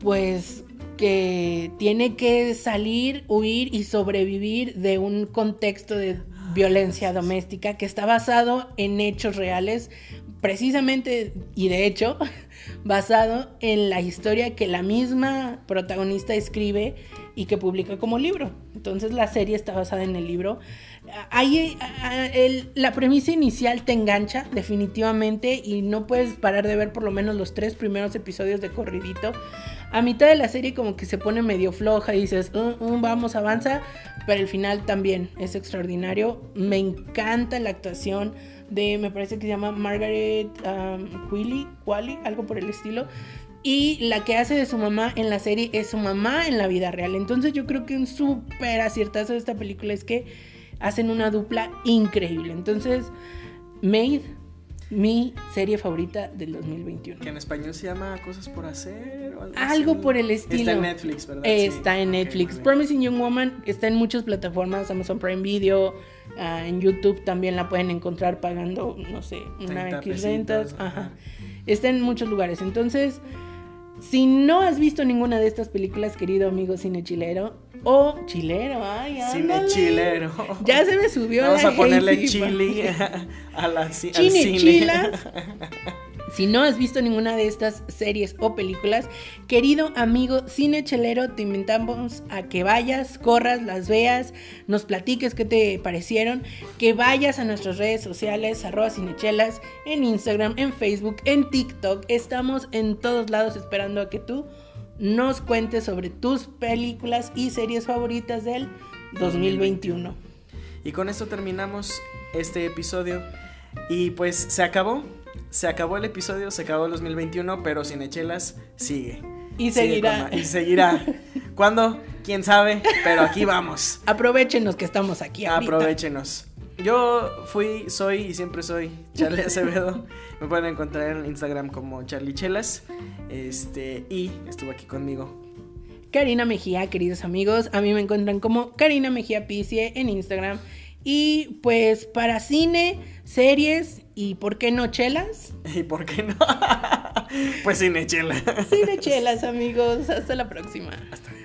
pues que tiene que salir, huir y sobrevivir de un contexto de violencia doméstica que está basado en hechos reales, precisamente y de hecho [laughs] basado en la historia que la misma protagonista escribe y que publica como libro. Entonces la serie está basada en el libro. Ahí, el- la premisa inicial te engancha definitivamente y no puedes parar de ver por lo menos los tres primeros episodios de corridito. A mitad de la serie como que se pone medio floja y dices, "Uh, uh, vamos, avanza, pero el final también es extraordinario. Me encanta la actuación de, me parece que se llama Margaret um, Qualley, algo por el estilo. Y la que hace de su mamá en la serie es su mamá en la vida real. Entonces yo creo que un súper aciertazo de esta película es que hacen una dupla increíble. Entonces, Made, mi serie favorita del 2021. Que en español se llama Cosas por hacer o algo, Algo por el estilo. Está en Netflix, ¿verdad? Está Sí. en Netflix. Promising Young Woman está en muchas plataformas, Amazon Prime Video, ah, en YouTube también la pueden encontrar pagando, no sé, una 30 X rentas. ajá. Está en muchos lugares. Entonces, si no has visto ninguna de estas películas, querido amigo cine chilero, o chilero, ay, Cine ándale. chilero. Ya se me subió Vamos la a ponerle chili a la, al cine. chilas. [laughs] Si no has visto ninguna de estas series o películas, querido amigo cinechelero, te invitamos a que vayas, corras, las veas, nos platiques qué te parecieron, que vayas a nuestras redes sociales, arroba cinechelas, en Instagram, en Facebook, en TikTok. Estamos en todos lados esperando a que tú nos cuentes sobre tus películas y series favoritas del 2021. Y con esto terminamos este episodio. Y pues se acabó. Se acabó el episodio, se acabó el 2021, pero Cinechelas sigue. Y Sigue seguirá. con- y seguirá. [laughs] ¿Cuándo? ¿Quién sabe? Pero aquí vamos. Aprovechenos que estamos aquí. ahorita. Aprovechenos. Yo fui, soy y siempre soy Charlie [laughs] Acevedo. Me pueden encontrar en Instagram como Charlie Chelas. Este, y estuvo aquí conmigo. Karina Mejía, queridos amigos. A mí me encuentran como Karina Mejía Picie en Instagram. Y pues para cine, series y por qué no chelas. [laughs] ¿Y por qué no? [laughs] pues Cinechela. Cine chelas, amigos. Hasta la próxima. Hasta luego.